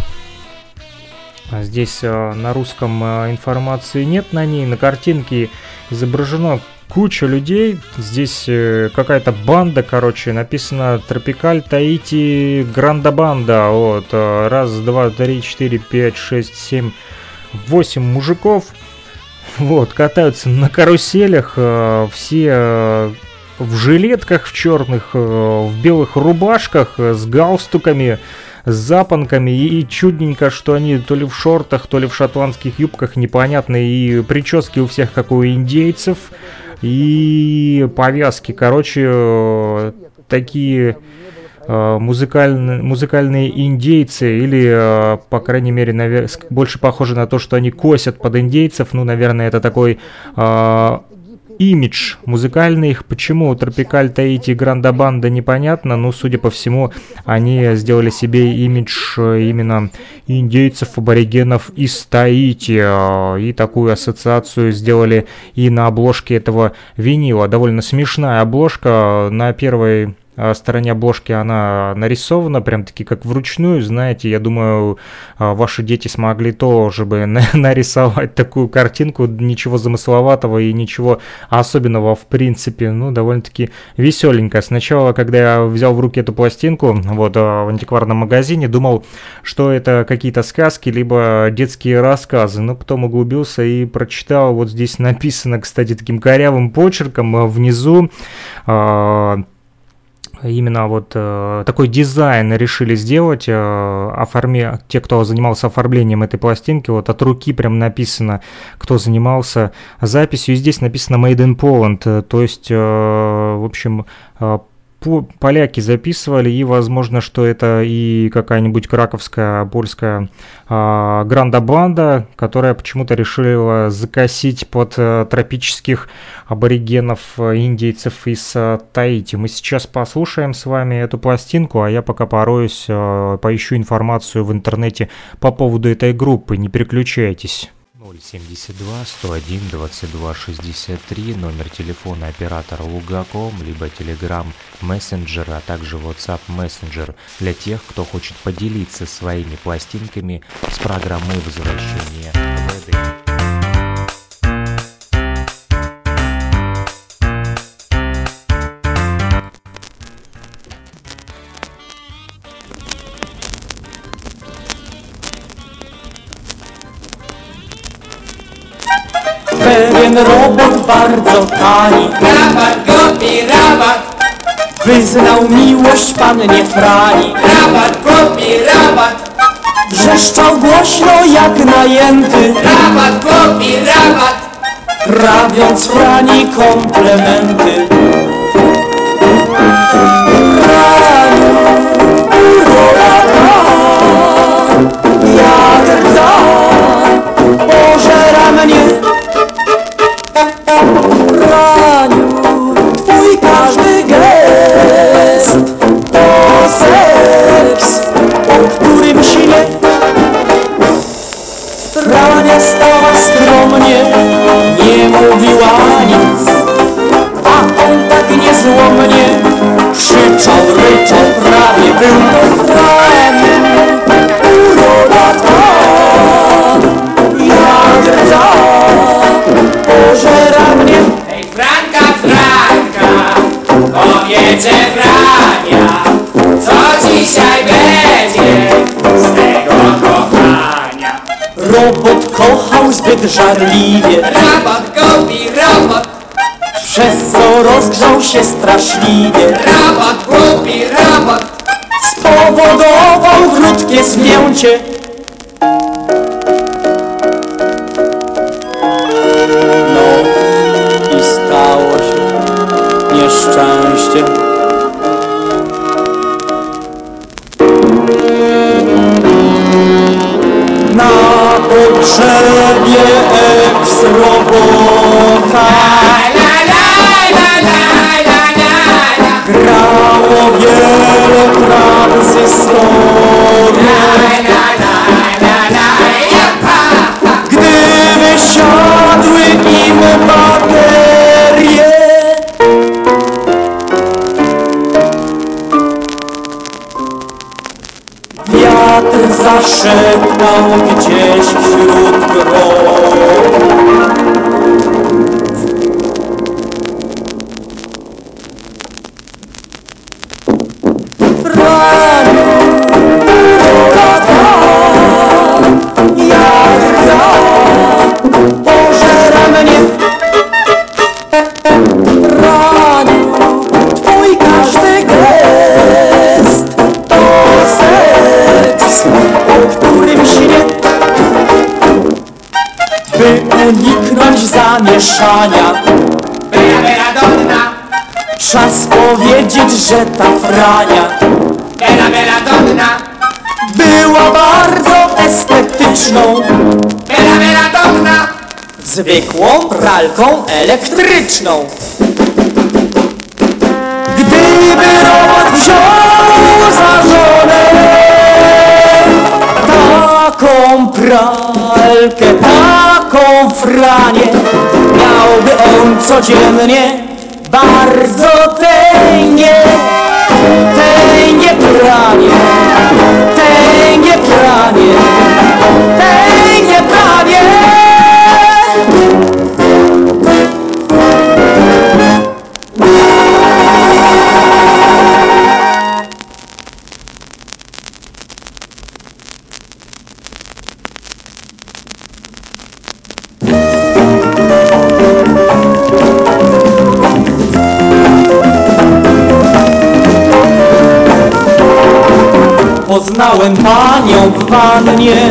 здесь э, на русском э, информации нет на ней. На картинке изображено куча людей. Здесь э, какая-то банда, короче, написано Тропикаль Таити Гранда Банда. Вот, раз, два, три, четыре, пять, шесть, семь, восемь мужиков. Вот, катаются на каруселях, все в жилетках в черных, в белых рубашках, с галстуками с запонками, и чудненько, что они то ли в шортах, то ли в шотландских юбках, непонятно, и прически у всех, как у индейцев, и повязки, короче, э, такие э, музыкальные, музыкальные индейцы, или, э, по крайней мере, навер... больше похоже на то, что они косят под индейцев, ну, наверное, это такой имидж музыкальный их. Почему Тропикаль Таити и Гранда Банда непонятно, но, судя по всему, они сделали себе имидж э, именно индейцев, аборигенов из Таити. Э, и такую ассоциацию сделали и на обложке этого винила. Довольно смешная обложка. На первой стороне обложки она нарисована, прям таки как вручную, знаете, я думаю, а, ваши дети смогли тоже бы нарисовать такую картинку, ничего замысловатого и ничего особенного в принципе, ну, довольно-таки веселенько. Сначала, когда я взял в руки эту пластинку, вот, а, в антикварном магазине, думал, что это какие-то сказки, либо детские рассказы, но потом углубился и прочитал, вот здесь написано, кстати, таким корявым почерком внизу, именно вот э, такой дизайн решили сделать, э, оформи... те, кто занимался оформлением этой пластинки, вот от руки прям написано, кто занимался записью, и здесь написано Made in Poland, э, то есть, э, в общем, э, поляки записывали, и возможно, что это и какая-нибудь краковская, польская э, гранда-банда, которая почему-то решила закосить под э, тропических аборигенов, э, индейцев из э, Таити. Мы сейчас послушаем с вами эту пластинку, а я пока пороюсь, э, поищу информацию в интернете по поводу этой группы. Не переключайтесь. 072 101 22 63, номер телефона оператора Лугаком, либо Telegram Messenger, а также WhatsApp Messenger для тех, кто хочет поделиться своими пластинками с программой возвращения Pewien robot bardzo tani. Rabat, gopi, rabat. Wyznał miłość pannie Frani. Rabat, gopi, rabat. Wrzeszczał głośno jak najęty. Rabat, gopi, rabat. Prawiąc Frani komplementy. Jak rza Pożera mnie ryczał, ryczał, prawie był pątrałem. Uroda twa, jak rdza, pożera mnie. Ej, Franka, Franka, kobiecie Frania, co dzisiaj będzie z tego kochania? Robot kochał zbyt żarliwie. Robot, kobi, robot, przez co rozgrzał się straszliwie. Rabat, chłopi, rabat! Spowodował krótkie zmięcie zwykłą pralką elektryczną. Gdyby robot wziął za żonę taką pralkę, taką franię, miałby on codziennie bardzo tęgie. 问他牛不牛的呢？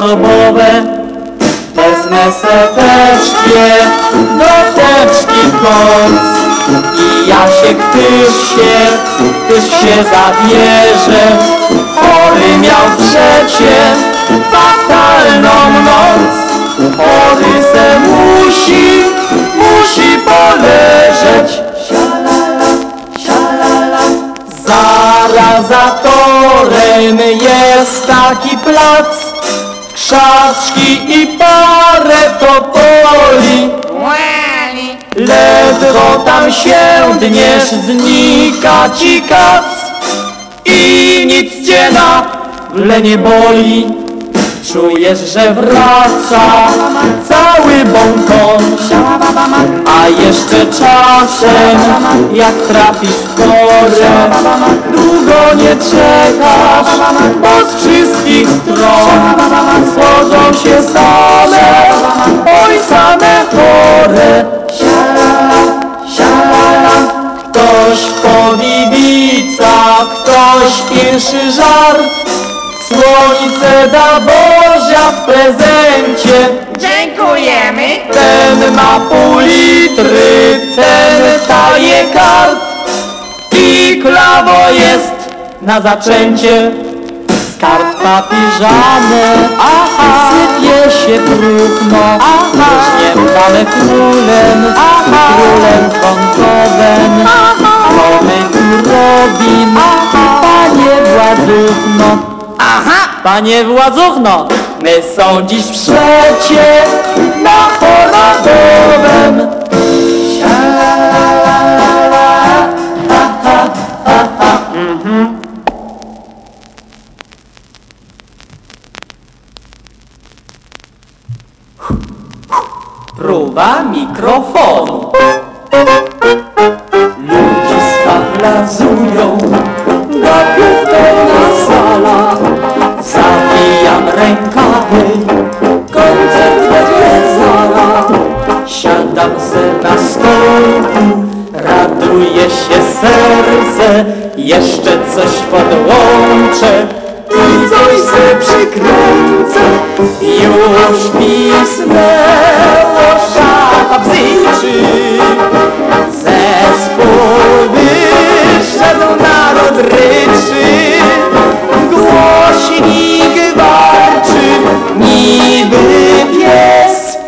korbowe. Wezmę seteczkę, noteczki koc i Jasiek, tyś się, tyś się zabierze. Chory miał przecie fatalną noc, chory se musi, musi poleżeć. Zaraz za torem jest taki plac, krzaczki i parę topoli. Ledwo tam siędniesz, znika ci kac i nic cię na tle nie boli. Czujesz, że wraca cały bonkon A jeszcze czasem, jak trafisz w porę Długo nie czekasz, bo z wszystkich stron Schodzą się same, oj same chore. Sialala, sialala Ktoś powibica, ktoś pierwszy żart Słońce da Bozia w prezencie. Dziękujemy. Ten ma pół litry, ten taje kart I klawo jest na zaczęcie. Z kart papieżane, aha, sypie się próchno Aha, dane królem, aha, królem Konkowen Mamy tu Robin, panie Władówno Aha! Panie Władzuchno, my są dziś w szecie na chorobowym. Mhm. Próba mikrofonu. Ludziska plazują, najpierw pełna sala. Zawijam rękawy, koncert będzie zara. Siadam se na stołku, raduje się serce, jeszcze coś podłączę i coś se przykręcę. Już pisnęło szata bzyczy, zespół wyszedł naród ryczy. Głośnik warczy, niby pies.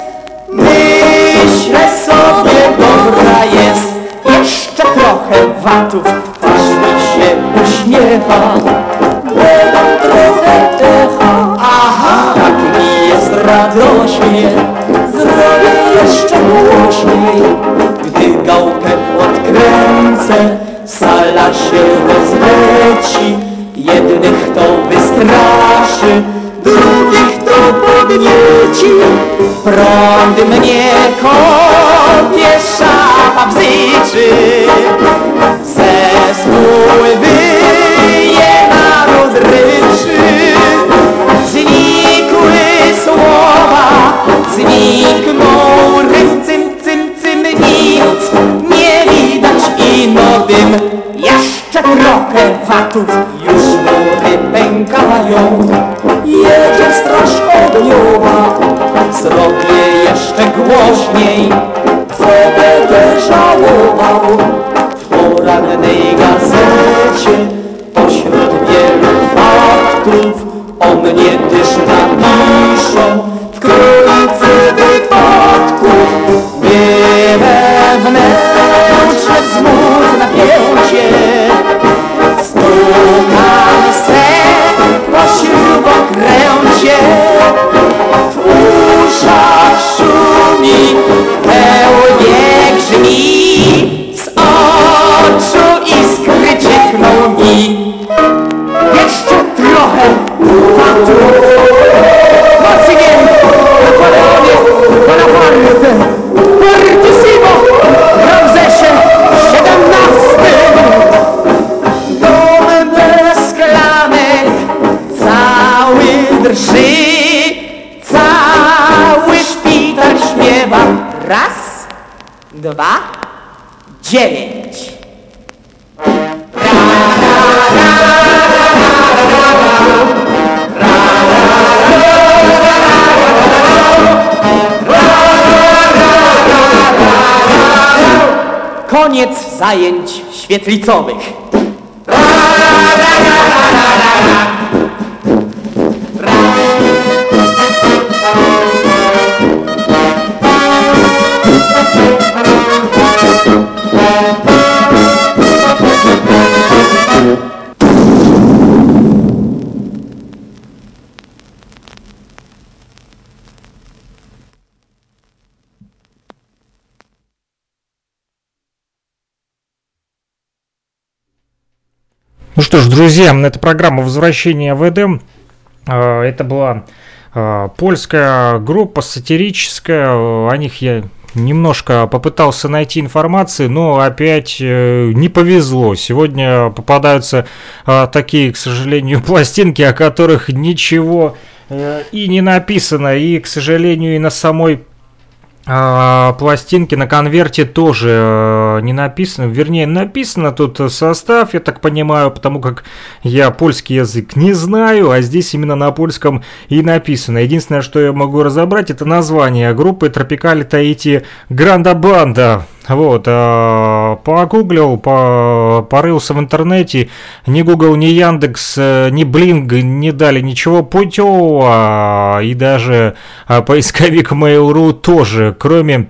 Myślę sobie, dobra jest, jeszcze trochę watów, Dodam trochę echa, aha, tak mi jest radośnie, zrobię jeszcze głośniej. Gdy gałkę odkręcę, sala się rozleci, jednych to wystraszy, drugich to podnieci. Prąd mnie kopie, szapa bzyczy, zespół wyje, Schweizerdeutsch. Что ж, друзья, это программа «Возвращение в Эдем». А, Это была а, польская группа сатирическая. О них я немножко попытался найти информации, но опять э, не повезло. Сегодня попадаются такие, к сожалению, пластинки, о которых ничего э, и не написано, и, к сожалению, и на самой а, пластинки на конверте тоже э, не написано, вернее написано тут состав, я так понимаю, потому как я польский язык не знаю, а здесь именно на польском и написано. Единственное, что я могу разобрать, это название группы Тропикали Таити Гранда Банда. Вот, а, погуглил, по, порылся в интернете, ни Google, ни Яндекс, э, ни Блинг не дали ничего путевого, и даже а, поисковик Mail.ru тоже, кроме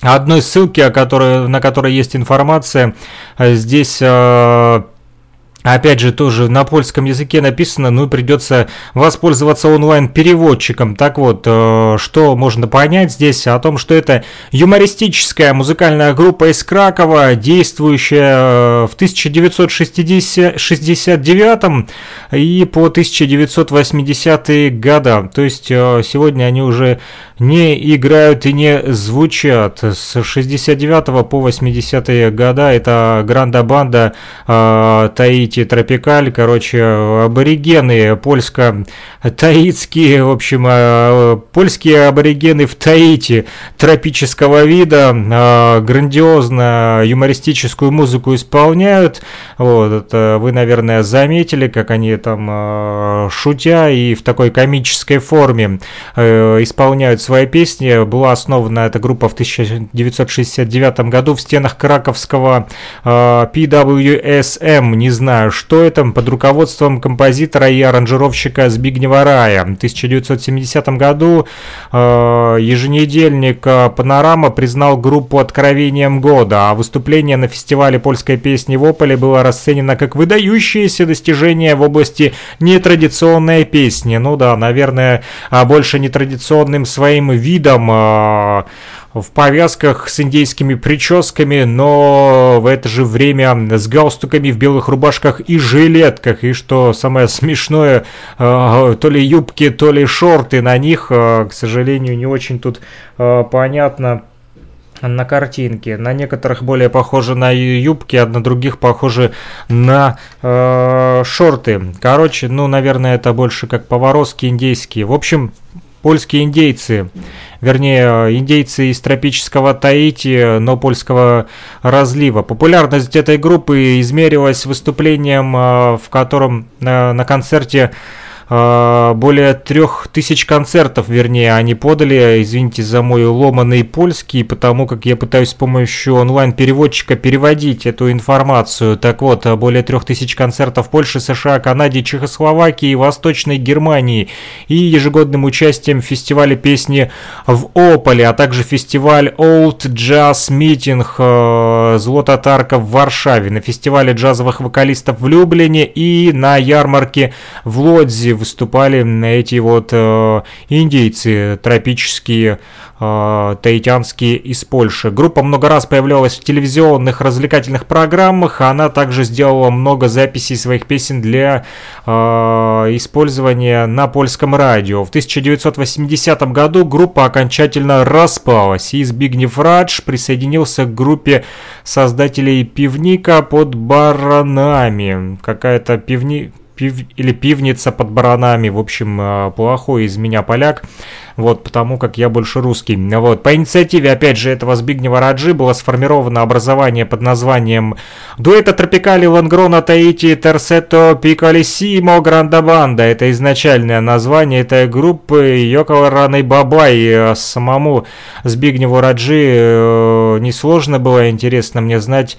одной ссылки, о которой, на которой есть информация, э, здесь э, Опять же, тоже на польском языке написано, ну придется воспользоваться онлайн-переводчиком. Так вот, э, что можно понять здесь о том, что это юмористическая музыкальная группа из Кракова, действующая э, в 1969 и по 1980 года. То есть э, сегодня они уже не играют и не звучат. С 69 по 80 года это Гранда Банда Таити Тропикаль, короче, аборигены польско-таитские, в общем, э, польские аборигены в Таити тропического вида, э, грандиозно юмористическую музыку исполняют. Вот, это вы, наверное, заметили, как они там э, шутя и в такой комической форме э, исполняют свои песни. Была основана эта группа в 1969 году в стенах краковского PWSM, не знаю, что это, под руководством композитора и аранжировщика Збигнева Рая. В 1970 году э, еженедельник э, «Панорама» признал группу откровением года, а выступление на фестивале польской песни в Ополе было расценено как выдающееся достижение в области нетрадиционной песни. Ну да, наверное, а больше нетрадиционным своим видом а, в повязках с индейскими прическами, но в это же время с галстуками в белых рубашках и жилетках. И что самое смешное, э, то ли юбки, то ли шорты на них, э, к сожалению, не очень тут э, понятно на картинке. На некоторых более похожи на юбки, а на других похожи на э, шорты. Короче, ну, наверное, это больше как поворозки индейские. В общем, польские индейцы, вернее, индейцы из тропического Таити, но польского разлива. Популярность этой группы измерилась выступлением, э, в котором на, на концерте э, более трех тысяч концертов, вернее, они подали, извините за мой ломаный польский, потому как я пытаюсь с помощью онлайн-переводчика переводить эту информацию. Так вот, более трех тысяч концертов в Польше, США, Канаде, Чехословакии, Восточной Германии и ежегодным участием в фестивале песни в Ополе, а также фестиваль Old Jazz Meeting э, Злототарка в Варшаве, на фестивале джазовых вокалистов в Люблине и на ярмарке в Лодзе выступали эти вот э, индейцы тропические, э, таитянские из Польши. Группа много раз появлялась в телевизионных развлекательных программах, она также сделала много записей своих песен для э, использования на польском радио. В 1980 году группа окончательно распалась, и Збигнев Радж присоединился к группе создателей пивника под баранами. Какая-то пивни пив... или пивница под баранами. В общем, э, плохой из меня поляк. Вот, потому как я больше русский. Вот, по инициативе, опять же, этого Збигнева Раджи было сформировано образование под названием Дуэта Тропикали Лангрона Таити Терсето Пикалисимо Гранда Банда. Это изначальное название этой группы Йокова Раны Бабай. Э, Самому Збигневу Раджи э, несложно было, интересно мне знать,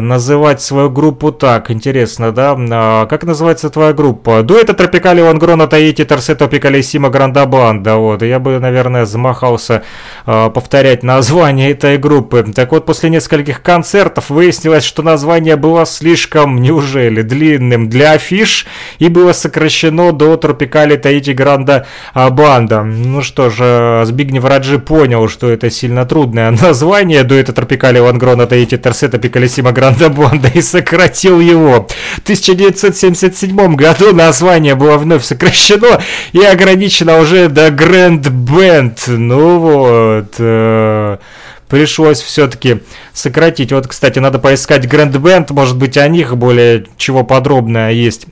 называть свою группу так. Интересно, да? А, как называется твоя группа? Дуэта Тропикали Вангрона Таити Торсето Пикалисима Гранда Банда. Вот, я бы, наверное, замахался э, повторять название этой группы. Так вот, после нескольких концертов выяснилось, что название было слишком, неужели, длинным для афиш и было сокращено до Тропикали Таити Гранда Банда. Ну что же, Збигнев Раджи понял, что это сильно трудное название. Дуэта Тропикали Вангрона Таити Торсето Пикалисима Гранда Гранда Бонда и сократил его. В 1977 году название было вновь сокращено и ограничено уже до Grand Band. Ну вот... Э, пришлось все-таки сократить. Вот, кстати, надо поискать Grand Band, может быть, о них более чего подробное есть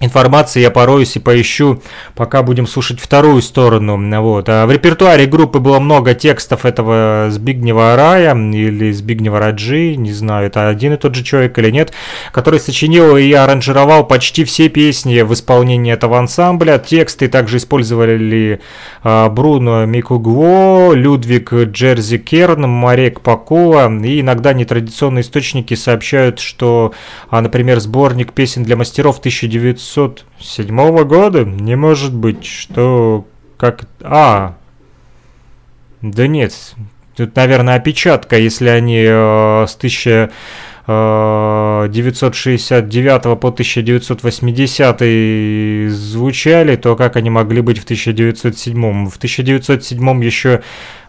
информации я пороюсь и поищу, пока будем слушать вторую сторону. Вот. А в репертуаре группы было много текстов этого Збигнева Рая или Збигнева Раджи, не знаю, это один и тот же человек или нет, который сочинил и аранжировал почти все песни в исполнении этого ансамбля. Тексты также использовали а, Бруно Микугво, Людвиг Джерзи Керн, Марек Пакова и иногда нетрадиционные источники сообщают, что, а, например, сборник песен для мастеров 1900 1907 года? Не может быть, что... Как... А... Да нет, тут, наверное, опечатка, если они э, с 1000... 969 э, по 1980 звучали, то как они могли быть в 1907? В 1907 еще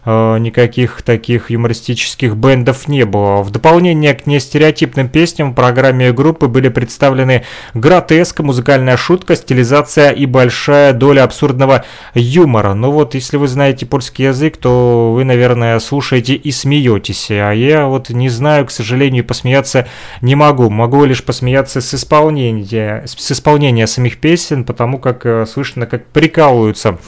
Э, никаких таких юмористических бендов не было. В дополнение к нестереотипным песням в программе группы были представлены гротеск, музыкальная шутка, стилизация и большая доля абсурдного юмора. Ну вот, если вы знаете польский язык, то вы, наверное, слушаете и смеетесь. А я вот не знаю, к сожалению, посмеяться не могу. Могу лишь посмеяться с исполнения, с исполнения самих песен, потому как э, слышно, как прикалываются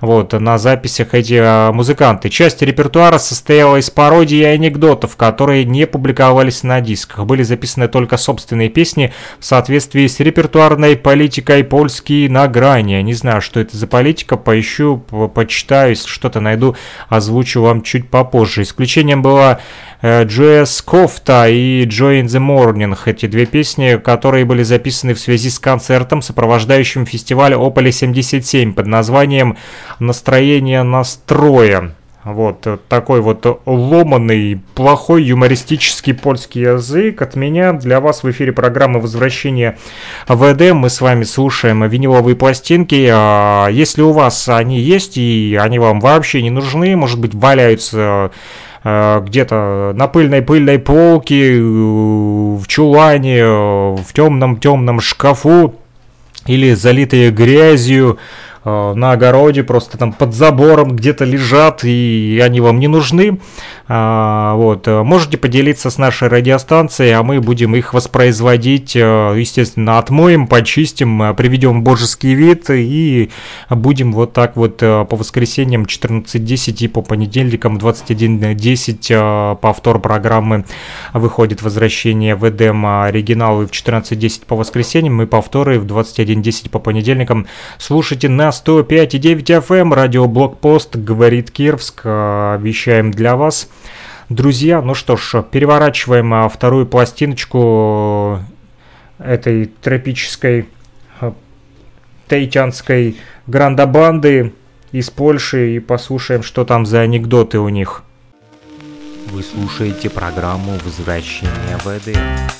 вот, на записях эти э, музыканты. Часть репертуара состояла из пародий и анекдотов, которые не публиковались на дисках. Были записаны только собственные песни в соответствии с репертуарной политикой польские на грани. Не знаю, что это за политика, поищу, по почитаю, если что-то найду, озвучу вам чуть попозже. Исключением была Джоэс Кофта и Joy in the Morning. Эти две песни, которые были записаны в связи с концертом, сопровождающим фестиваль Ополе 77 под названием «Настроение настроя». Вот э, такой вот ломанный, плохой юмористический польский язык от меня. Для вас в эфире программы «Возвращение в Эдем». Мы с вами слушаем виниловые пластинки. А если у вас они есть и они вам вообще не нужны, может быть, валяются э, где-то на пыльной-пыльной полке, э, в чулане, в темном-темном шкафу или залитые грязью, Э, на огороде, просто там под забором где-то лежат, и они вам не нужны. А, вот. Э, можете поделиться с нашей радиостанцией, а мы будем их воспроизводить, э, естественно, отмоем, почистим, приведем в божеский вид и будем вот так вот по воскресеньям 14.10 и по понедельникам 21.10 повтор программы выходит «Возвращение в Эдем» оригиналы в 14.10 по воскресеньям и повторы в 21.10 по понедельникам. Слушайте на 105,9 FM, радио Блокпост, говорит Кировск, э, вещаем для вас. Друзья, ну что ж, переворачиваем э, вторую пластиночку этой тропической э, таитянской грандобанды из Польши и послушаем, что там за анекдоты у них. Вы слушаете программу «Возвращение в Эдем».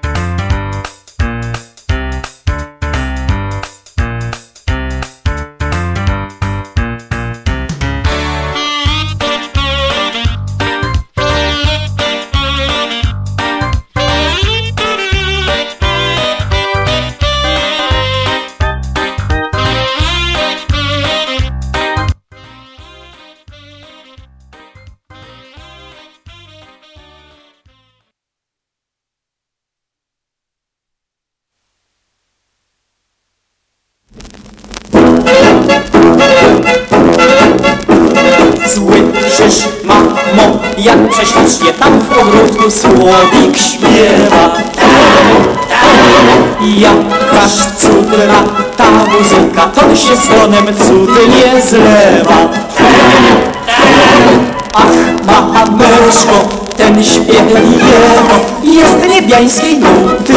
Tonem cudnie zlewa Ach, mameczko, ten śpiew jego. Jest niebiańskiej nuty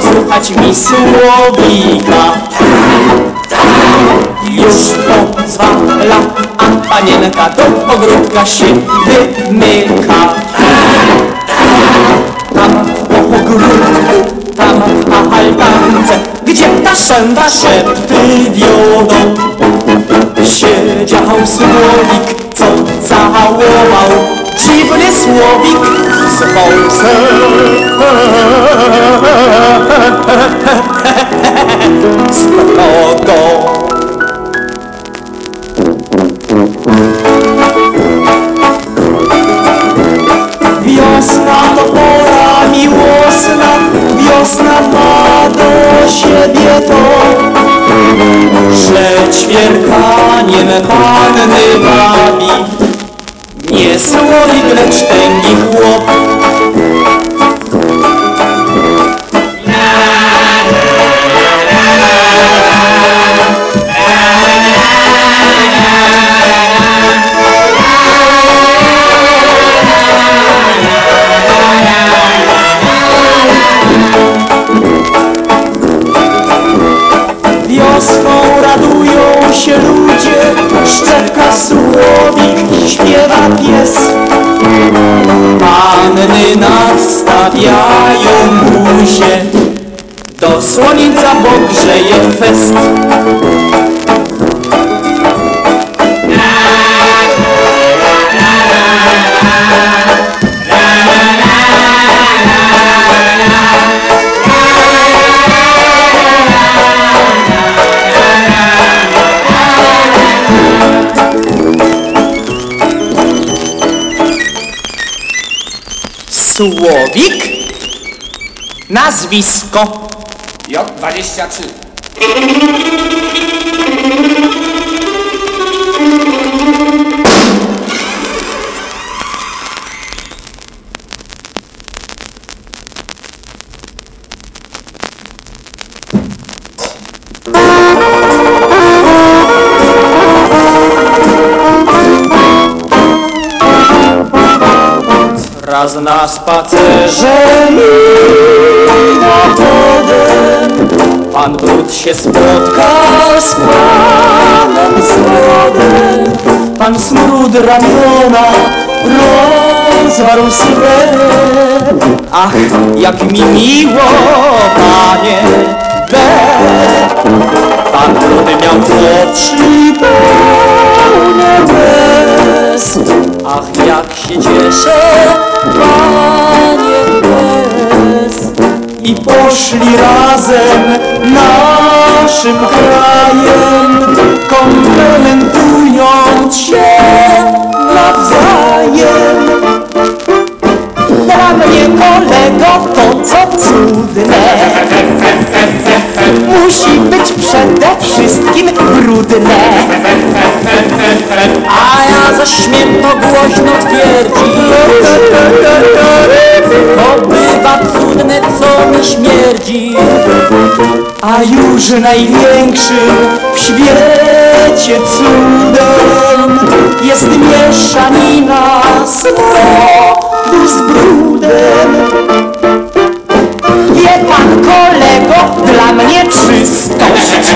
posłuchać mi słowika. Już pozwala, a panienka do ogródka się wymyka. Tam w ogródku, tam w albance, gdzie ptaszęta szepty wiodą. Siedział słowik, co całował dziwny słowik strogo. Wiosna to pora miłosna, wiosna ma do siebie to, że ćwierkaniem panny bawi. Nie słoik, lecz tęgi chłop. Fest. Słowik? Nazwisko. J23. Raz na spacerze mimochodem Pan Brud się spotkał z panem Smrodem Pan Smród ramiona rozwarł swe. Ach, jak mi miło, panie B Pan Brud miał oczy pełne łez. Ach, jak się cieszę, panie bez I poszli razem naszym krajem Komplementując się nawzajem dla mnie kolego to co cudne. Musi być przede wszystkim brudne. A ja zaś śmiem to głośno twierdzić To bywa cudne, co mi śmierdzi. A już największym w świecie cudem Jest mieszanina smrodu z brudem. Wie pan kolego, dla mnie czystość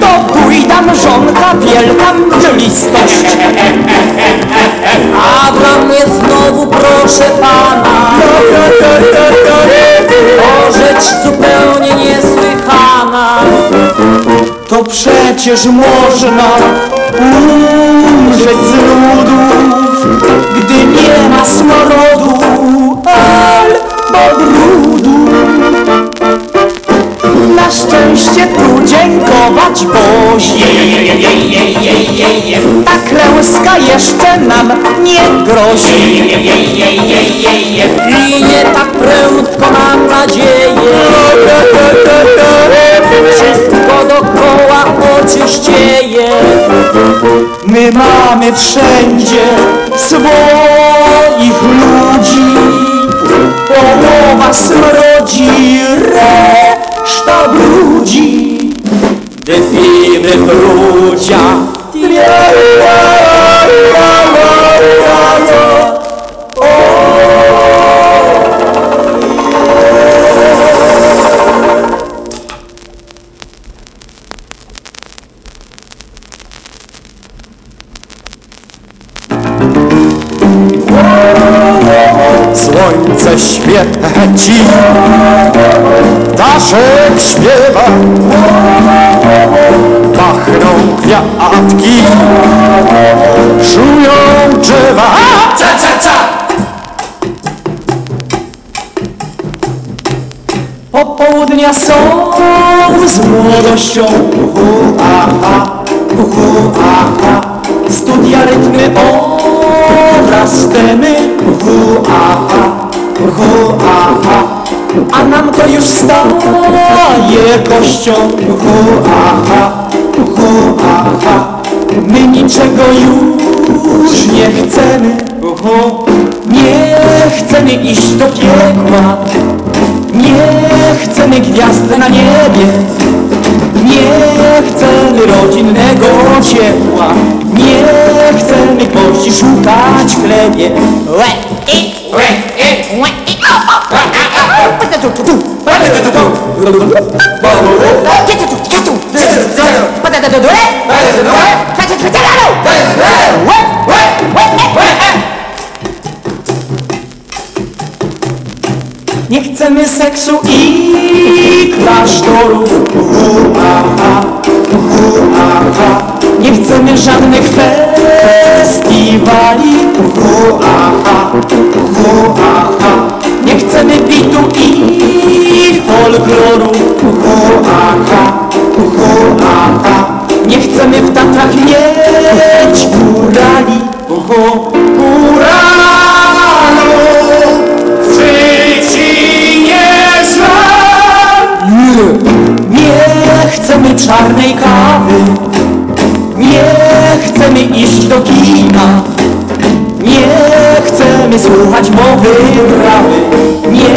To bójda mrzonka, wielka mglistość A dla mnie znowu proszę pana To rzecz zupełnie niesłychana. To przecież można umrzeć z nudów, gdy nie ma smrodu albo brudu. Na szczęście tu dziękować Bozie. Ta klęska jeszcze nam nie grozi. I nie tak prędko mam nadzieję Wszystko dokoła oczyścieje My mamy wszędzie swoich ludzi. Połowa smrodzi, reszta brudzi. Gdy fibry brudzia Słońce młodością. Uhu, aha, uhu, aha Studia rytmy oraz temy uhu, aha, uhu, aha A. Nam to już staje kością. Uhu, aha, uhu, aha My niczego już nie chcemy. Uhu, Nie chcemy iść do piekła. Nie chcemy gwiazd na niebie szukać chlebie. Łe, i, łe, i, łe, i, Nie chcemy seksu i klasztorów. Hu, aha, hu, aha. Nie chcemy żadnych festiwali uhu, aha. Nie chcemy bitu i folkloru uhu, aha. Nie chcemy w Tatrach mieć górali uhu, góralo Życi nie znam Nie chcemy czarnej kawy chcemy iść do kina Nie chcemy słuchać mowy prawy Nie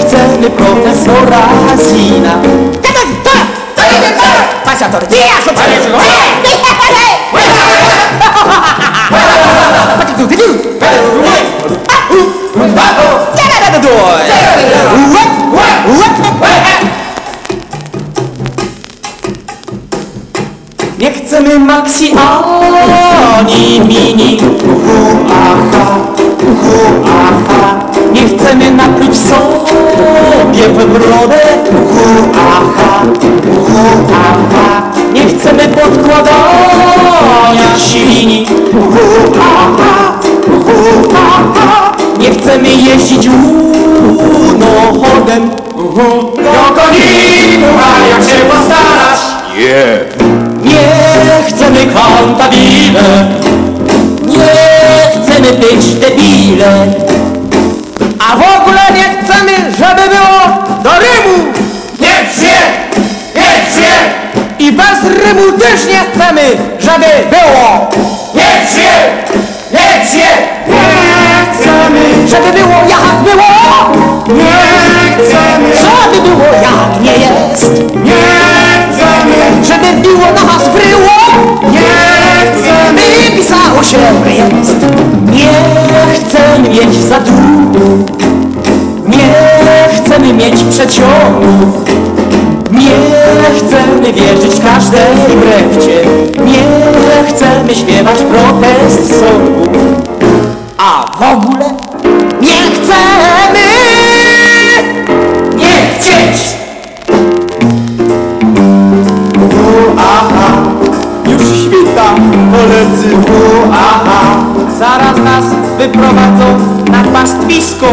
chcemy profesora Zina Pasa tortilla, sopa de Nie ani mini Uhu, aha, uhu, aha Nie chcemy napluć sobie w brodę Uhu, aha, uhu, aha Nie chcemy podkładania silni Uhu, aha, uhu, aha Nie chcemy jeździć łunochodem Uhu, do koniku, a jak się postarasz? Yeah. Nie chcemy kantabile, nie chcemy być debile, A w ogóle nie chcemy, żeby było do rymu! Niech się! Niech się! I bez rymu też nie chcemy, żeby było! Niech się! Niech się! Nie chcemy, żeby było jak było! Nie chcemy! Żeby było jak nie jest! Nie chcemy! Żeby było na jest! Nie chcemy mieć za dług Nie chcemy mieć przeciągów Nie chcemy wierzyć każdej brechcie Nie chcemy śpiewać protest sądu. A w ogóle wyprowadzą na pastwisko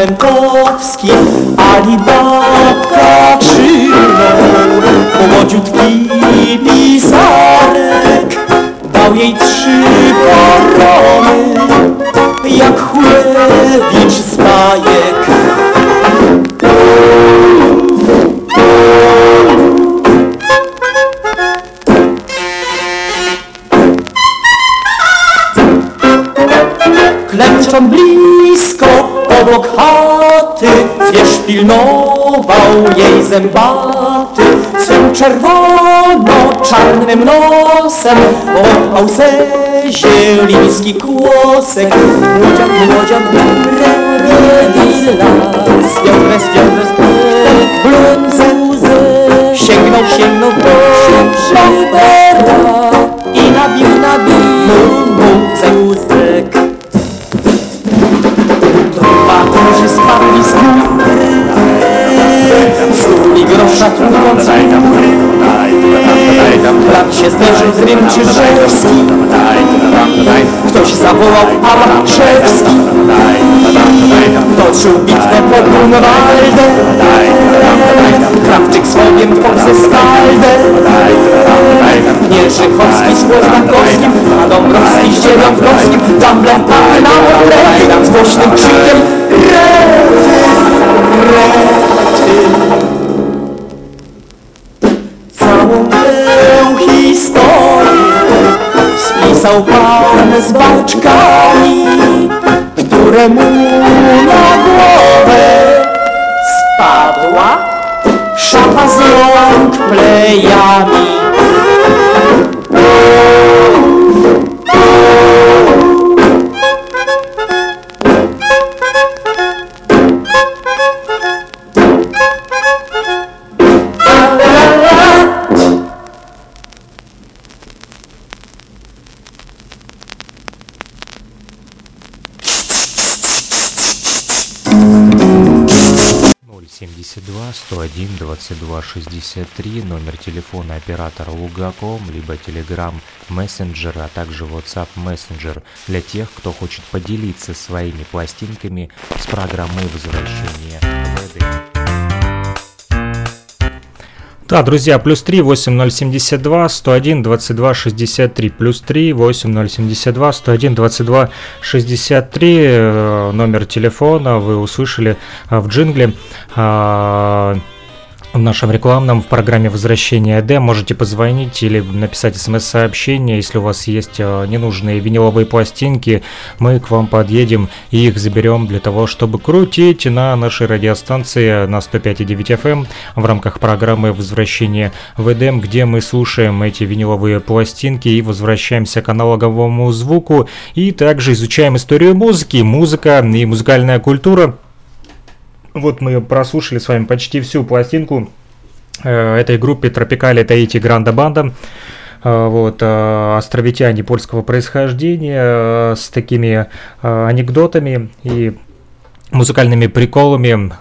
następowski, Ali babka krzyknął, młodziutki pisarek, dał jej trzy korony, jak Chulewicz z bajek. Blisko obok chaty Zwierz pilnował jej zębaty. Swym czerwono-czarnym nosem Ochał se zieliński kłosek. Młodzian, re, re, las Wiodres, wiodres, blum, ze łzy. Sięgnął, sięgnął po szybera I nabił, nabił mu ze łzek Muhammad grosza tłucząc Brat się zderzył z Rymczyżewski Ktoś zawołał Alamczewski Toczył bitwę pod Grunwaldem Krawczyk z Fogiem twą ze Skaldem Mierzykowski z Poznakowskim A Dąbrowski z Dziewiątkowskim Dumblem pachny na Odrejdan z głośnym krzykiem Rety, rety Pan z baczkami Które mu na głowę Spadła szapa z rąk plejami 2263, номер телефона оператора Лугаком, либо Telegram Messenger, а также WhatsApp Messenger для тех, кто хочет поделиться своими пластинками с программой возвращения в Эдем. Да, друзья, плюс 3 8072 101 22 63, плюс 3 8072 101 22 63, номер телефона вы услышали в джингле. В нашем рекламном в программе «Возвращение Д» можете позвонить или написать смс-сообщение, если у вас есть э, ненужные виниловые пластинки, мы к вам подъедем и их заберем для того, чтобы крутить на нашей радиостанции на 105,9 FM эм в рамках программы «Возвращение в Эдем», где мы слушаем эти виниловые пластинки и возвращаемся к аналоговому звуку, и также изучаем историю музыки, музыка и музыкальная культура – вот мы прослушали с вами почти всю пластинку э, этой группе Тропикали Таити Гранда Банда. Э, вот, э, островитяне польского происхождения с такими анекдотами и музыкальными приколами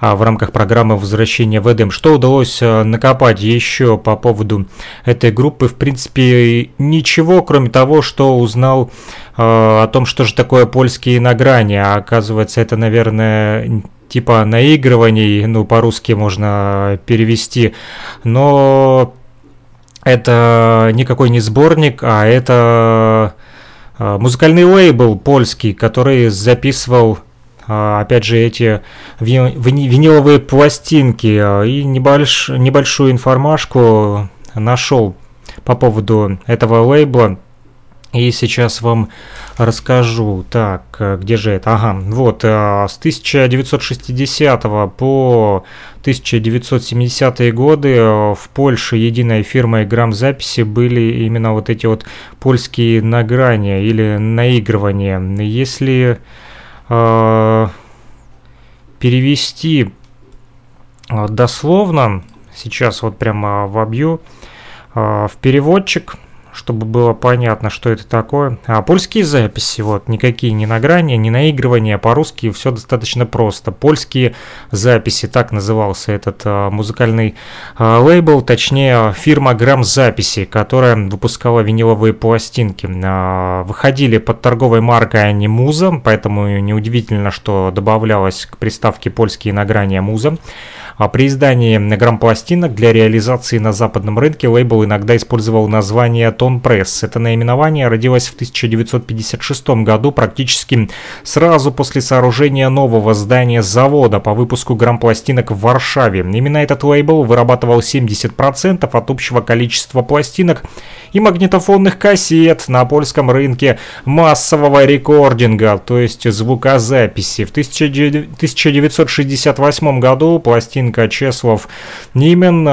в рамках программы «Возвращение в Эдем». Что удалось э, накопать еще по поводу этой группы? В принципе, ничего, кроме того, что узнал э, о том, что же такое польские награни. А оказывается, это, наверное, типа наигрываний, ну, по-русски можно перевести. Но это никакой не сборник, а это э, музыкальный лейбл польский, который записывал а, опять же, эти ви- вини- виниловые пластинки а, и небольш- небольшую информашку нашел по поводу этого лейбла. И сейчас вам расскажу. Так, э, где же это? Ага, вот, с 1960 по 1970 годы в Польше единой фирмой грамзаписи были именно вот эти вот польские награния или наигрывания. Если э, перевести э, дословно, сейчас вот прямо вобью э, в переводчик, чтобы было понятно, что это такое. А польские записи, вот, никакие не награния, не наигрывания, по-русски все достаточно просто. Польские записи, так назывался этот а, музыкальный а, лейбл, точнее фирма Грамм Записи, которая выпускала виниловые пластинки. А, выходили под торговой маркой они Муза, поэтому неудивительно, что добавлялось к приставке польские награния Муза. А при издании грамм-пластинок для реализации на западном рынке лейбл иногда использовал название Тон Пресс. Это наименование родилось в 1956 году, практически сразу после сооружения нового здания завода по выпуску грамм-пластинок в Варшаве. Именно этот лейбл вырабатывал 70% от общего количества пластинок и магнитофонных кассет на польском рынке массового рекординга, то есть звукозаписи. В 1968 году пластинка Чеслов Нимен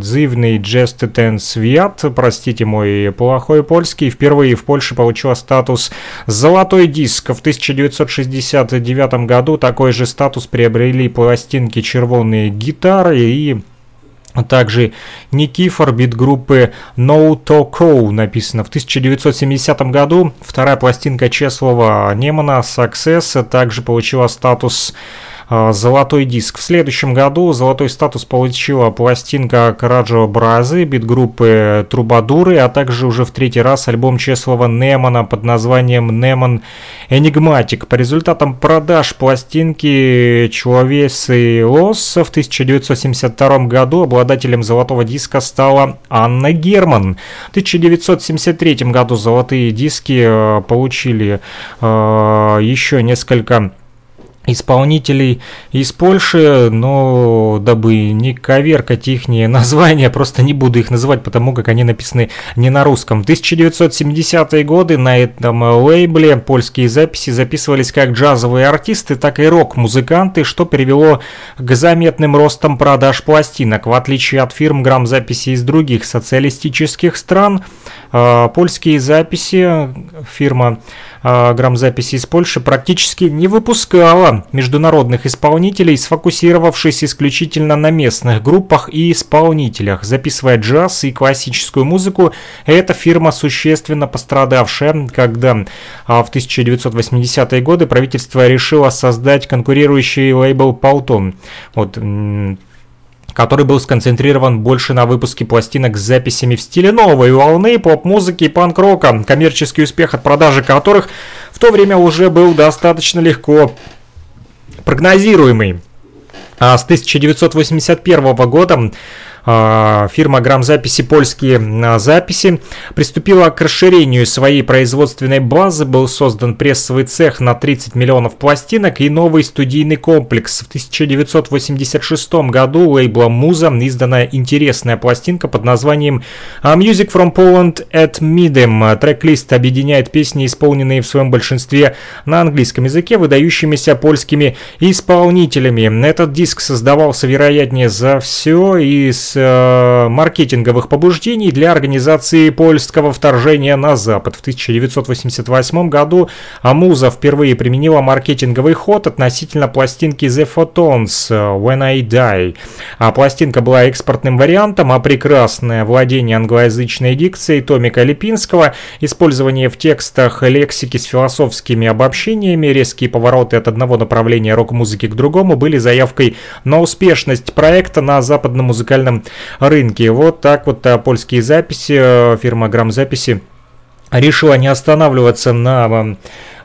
«Дзивный Джестетен Свят», простите мой плохой польский, впервые в Польше получила статус «Золотой диск». В 1969 году такой же статус приобрели пластинки «Червонные гитары» и также Никифор, бит группы No To Co, написано в 1970 году. Вторая пластинка Чеслова Немана Success также получила статус а, золотой диск. В следующем году золотой статус получила пластинка Караджо Бразы, бит-группы Трубадуры, а также уже в третий раз альбом Чеслова Немана под названием Неман Энигматик. По результатам продаж пластинки Человесы Лос в 1972 году обладателем золотого диска стала Анна Герман. В 1973 году золотые диски э, получили э, еще несколько исполнителей из Польши, но дабы не коверкать их названия, просто не буду их называть, потому как они написаны не на русском. В 1970-е годы на этом лейбле польские записи записывались как джазовые артисты, так и рок-музыканты, что привело к заметным ростам продаж пластинок. В отличие от фирм грамзаписи из других социалистических стран, э, польские записи фирма грамзаписи из Польши практически не выпускала международных исполнителей, сфокусировавшись исключительно на местных группах и исполнителях, записывая джаз и классическую музыку. Эта фирма существенно пострадавшая, когда а, в 1980-е годы правительство решило создать конкурирующий лейбл Полтон. Вот, который был сконцентрирован больше на выпуске пластинок с записями в стиле новой волны, поп-музыки и панк-рока, коммерческий успех от продажи которых в то время уже был достаточно легко прогнозируемый. А с 1981 года фирма грамзаписи «Польские а, записи» приступила к расширению своей производственной базы. Был создан прессовый цех на 30 миллионов пластинок и новый студийный комплекс. В 1986 году лейблом «Муза» издана интересная пластинка под названием «Music from Poland at Midem». Трек-лист объединяет песни, исполненные в своем большинстве на английском языке, выдающимися польскими исполнителями. Этот диск создавался, вероятнее за все, э, маркетинговых побуждений для организации польского вторжения на Запад. В 1988 году Амуза впервые применила маркетинговый ход относительно пластинки The Photons When I Die. А пластинка была экспортным вариантом, а прекрасное владение англоязычной дикцией Томика Липинского, использование в текстах лексики с философскими обобщениями, резкие повороты от одного направления рок-музыки к другому были заявкой на успешность проекта на западном музыкальном рынке. Вот так вот а, польские записи, э, фирма Грамзаписи решила не останавливаться на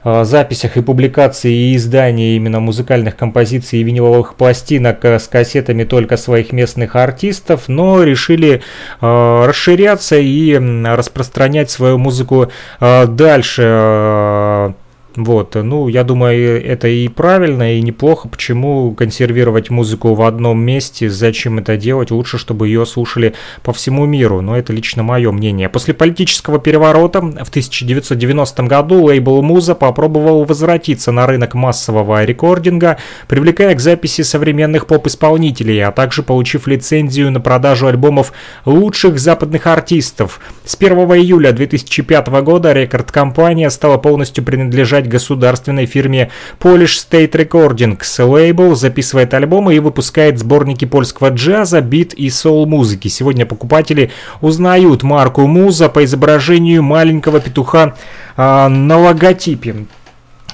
э, записях и публикации и издании именно музыкальных композиций и виниловых пластинок э, с кассетами только своих местных артистов, но решили э, расширяться и распространять свою музыку э, дальше. Э, вот, ну, я думаю, это и правильно, и неплохо. Почему консервировать музыку в одном месте? Зачем это делать? Лучше, чтобы ее слушали по всему миру. Но это лично мое мнение. После политического переворота в 1990 году лейбл Муза попробовал возвратиться на рынок массового рекординга, привлекая к записи современных поп-исполнителей, а также получив лицензию на продажу альбомов лучших западных артистов. С 1 июля 2005 года рекорд-компания стала полностью принадлежать государственной фирме Polish State Recordings. Лейбл записывает альбомы и выпускает сборники польского джаза, бит и соул-музыки. Сегодня покупатели узнают марку Муза по изображению маленького петуха а, на логотипе.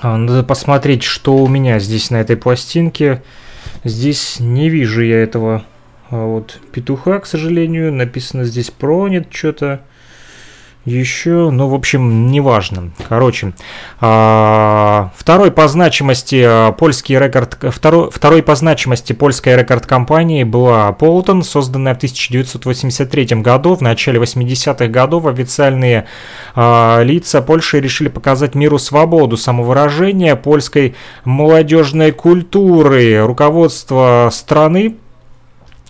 А, надо посмотреть, что у меня здесь на этой пластинке. Здесь не вижу я этого а, вот петуха, к сожалению. Написано здесь Пронет что-то еще, ну, в общем, неважно. Короче, а, второй по значимости а, польский рекорд, второй, второй по значимости польской рекорд-компании была Полтон, созданная в 1983 году. В начале 80-х годов официальные а, лица Польши решили показать миру свободу самовыражения польской молодежной культуры. Руководство страны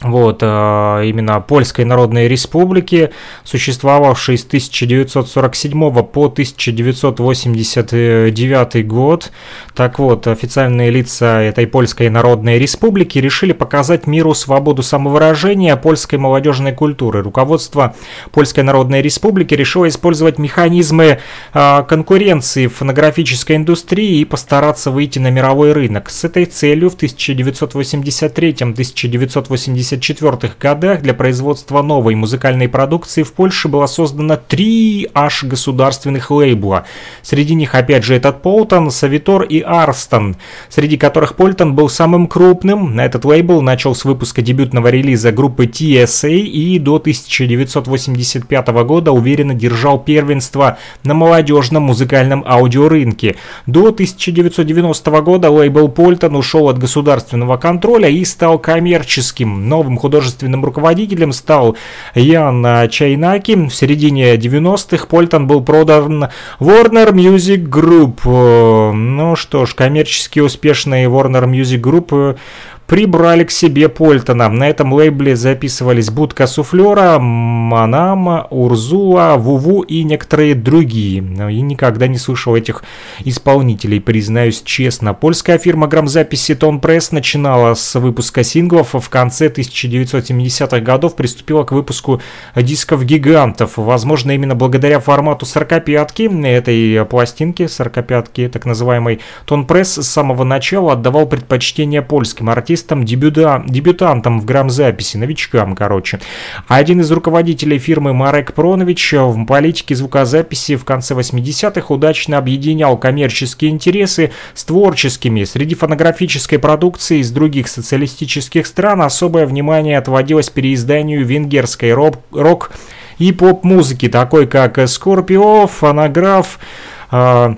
вот, а, именно Польской Народной Республики, существовавшей с 1947 по 1989 год. Так вот, официальные лица этой Польской Народной Республики решили показать миру свободу самовыражения польской молодежной культуры. Руководство Польской Народной Республики решило использовать механизмы а, конкуренции в фонографической индустрии и постараться выйти на мировой рынок. С этой целью в 1983-1984 1974 годах для производства новой музыкальной продукции в Польше было создано три аж государственных лейбла. Среди них опять же этот Полтон, Савитор и Арстон, среди которых Полтон был самым крупным. На этот лейбл начал с выпуска дебютного релиза группы TSA и до 1985 года уверенно держал первенство на молодежном музыкальном аудиорынке. До 1990 года лейбл Полтон ушел от государственного контроля и стал коммерческим, Новым художественным руководителем стал Ян Чайнаки. В середине 90-х Польтон был продан Warner Music Group. Ну что ж, коммерчески успешный Warner Music Group прибрали к себе Польтона. На этом лейбле записывались Будка Суфлера, Манама, Урзула, Вуву и некоторые другие. И никогда не слышал этих исполнителей, признаюсь честно. Польская фирма грамзаписи Тон Пресс начинала с выпуска синглов, в конце 1970-х годов приступила к выпуску дисков гигантов. Возможно, именно благодаря формату 45-ки, этой пластинки 45-ки, так называемой, Тон Пресс с самого начала отдавал предпочтение польским артистам артистам, дебюта, дебютантам в грамзаписи, новичкам, короче. Один из руководителей фирмы Марек Пронович в политике звукозаписи в конце 80-х удачно объединял коммерческие интересы с творческими. Среди фонографической продукции из других социалистических стран особое внимание отводилось переизданию венгерской рок, рок и поп-музыки, такой как Скорпио, Фонограф, э,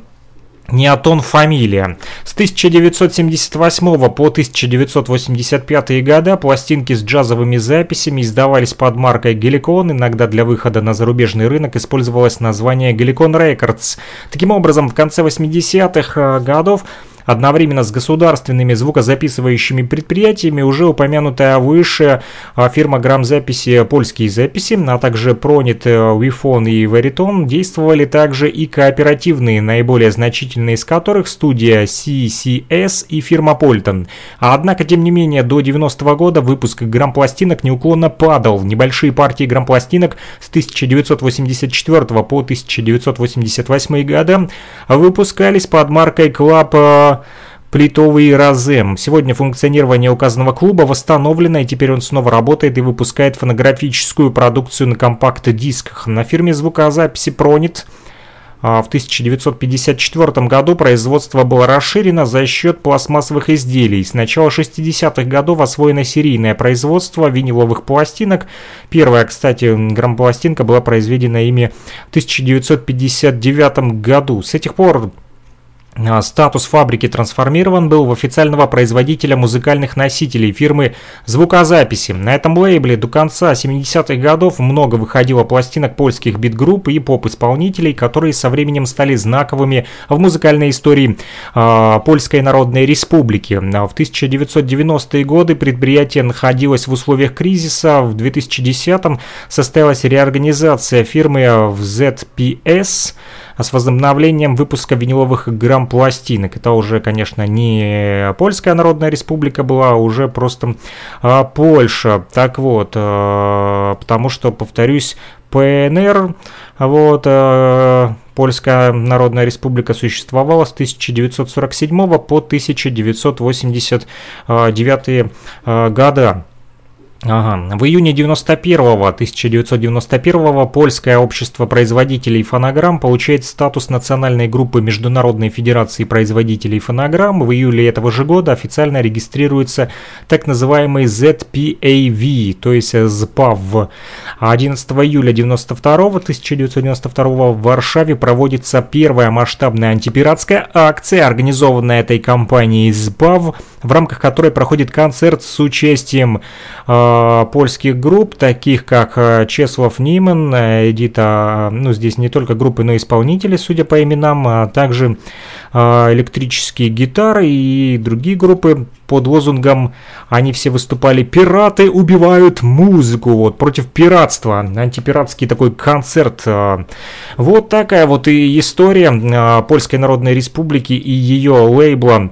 Неотон фамилия. С 1978 по 1985 года пластинки с джазовыми записями издавались под маркой Геликон. Иногда для выхода на зарубежный рынок использовалось название Геликон Records. Таким образом, в конце 80-х годов Одновременно с государственными звукозаписывающими предприятиями уже упомянутая выше а, фирма грамзаписи «Польские записи», а также Pronit, Wifon и Veritone действовали также и кооперативные, наиболее значительные из которых студия CCS и фирма Polton. Однако, тем не менее, до 90-го года выпуск грампластинок неуклонно падал. Небольшие партии грампластинок с 1984 по 1988 года выпускались под маркой Club Плитовый Розем. Сегодня функционирование указанного клуба восстановлено, и теперь он снова работает и выпускает фонографическую продукцию на компакт-дисках. На фирме звукозаписи Pronit а, в 1954 году производство было расширено за счет пластмассовых изделий. С начала 60-х годов освоено серийное производство виниловых пластинок. Первая, кстати, грампластинка была произведена ими в 1959 году. С этих пор Статус фабрики трансформирован был в официального производителя музыкальных носителей фирмы звукозаписи. На этом лейбле до конца 70-х годов много выходило пластинок польских бит-групп и поп-исполнителей, которые со временем стали знаковыми в музыкальной истории э, Польской Народной Республики. В 1990-е годы предприятие находилось в условиях кризиса. В 2010-м состоялась реорганизация фирмы в ZPS с возобновлением выпуска виниловых грамм-пластинок. Это уже, конечно, не Польская Народная Республика была, а уже просто а, Польша. Так вот, а, потому что, повторюсь, ПНР, вот, а, Польская Народная Республика существовала с 1947 по 1989 а, года. Ага. В июне 91-го, 1991 Польское общество производителей фонограмм получает статус национальной группы Международной Федерации производителей фонограмм. В июле этого же года официально регистрируется так называемый ZPAV, то есть ЗПАВ. 11 июля 92 1992 в Варшаве проводится первая масштабная антипиратская акция, организованная этой компанией ЗПАВ, в рамках которой проходит концерт с участием э, польских групп, таких как э, Чеслав Ниман, э, Эдита, ну здесь не только группы, но и исполнители, судя по именам, а также э, электрические гитары и другие группы под лозунгом они все выступали «Пираты убивают музыку», вот, против пиратства, антипиратский такой концерт. Э. Вот такая вот и история э, Польской Народной Республики и ее лейбла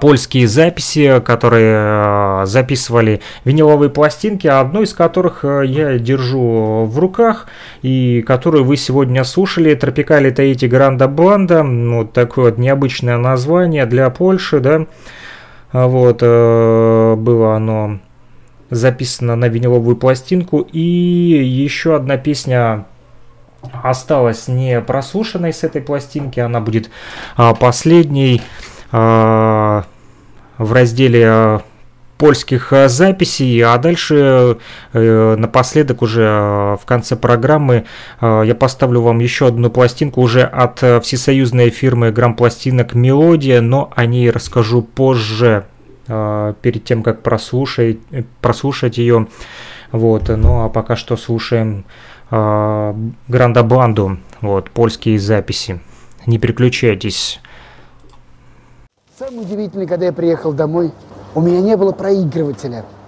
польские записи, которые а, записывали виниловые пластинки, одну из которых а, я держу в руках и которую вы сегодня слушали. Тропикали Таити Гранда Банда, вот такое вот необычное название для Польши, да. Вот, было оно записано на виниловую пластинку. И еще одна песня осталась не прослушанной с этой пластинки, она будет последней. А, в разделе а, польских а, записей, а дальше э, напоследок уже в конце программы я поставлю вам еще одну пластинку уже от всесоюзной фирмы грампластинок «Мелодия», но о ней расскажу позже, перед тем, как прослушать, прослушать ее. Вот, ну а пока что слушаем Гранда Банду, вот, польские записи. Не переключайтесь. Самое удивительное, когда я приехал домой, у меня не было проигрывателя.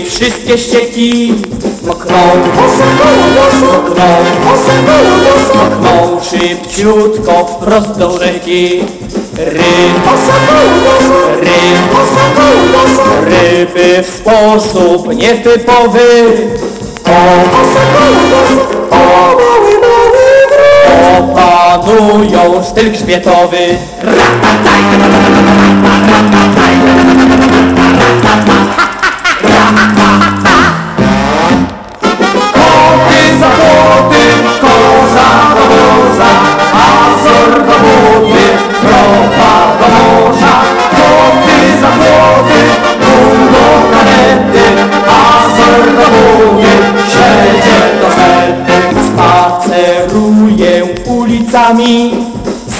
Fabryki wszystkie ścieki mokną Mokną, mokną szybciutko wprost do rzeki Ryb, ryb, ryby w sposób nietypowy Opanują styl grzbietowy Koty Do wody, siedzie do sety. Spaceruję ulicami,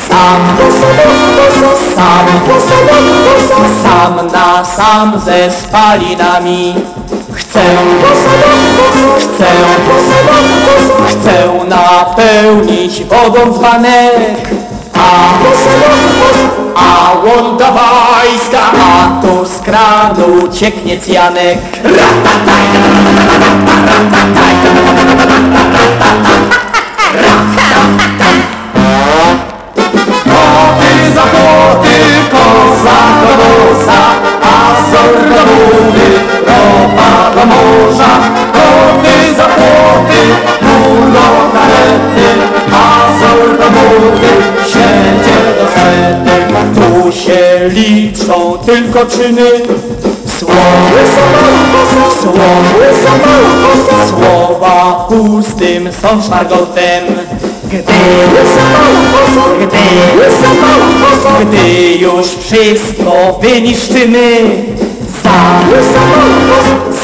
sam, sam, sam na sam ze spalinami. Chcę, chcę, chcę napełnić wodą dzbanek, a, a łąda wajska, a tu z kranu cieknie cjanek. Koty za koty, koza do woza, Azor do wody, ropa do morza. Koty za koty, pół do karety, Azor do wody, siedzie do sety. Tu się liczą tylko czyny, Słowy słowy Słowa pustym są szmargotem Gdy, gdy, gdy już wszystko wyniszczymy Za,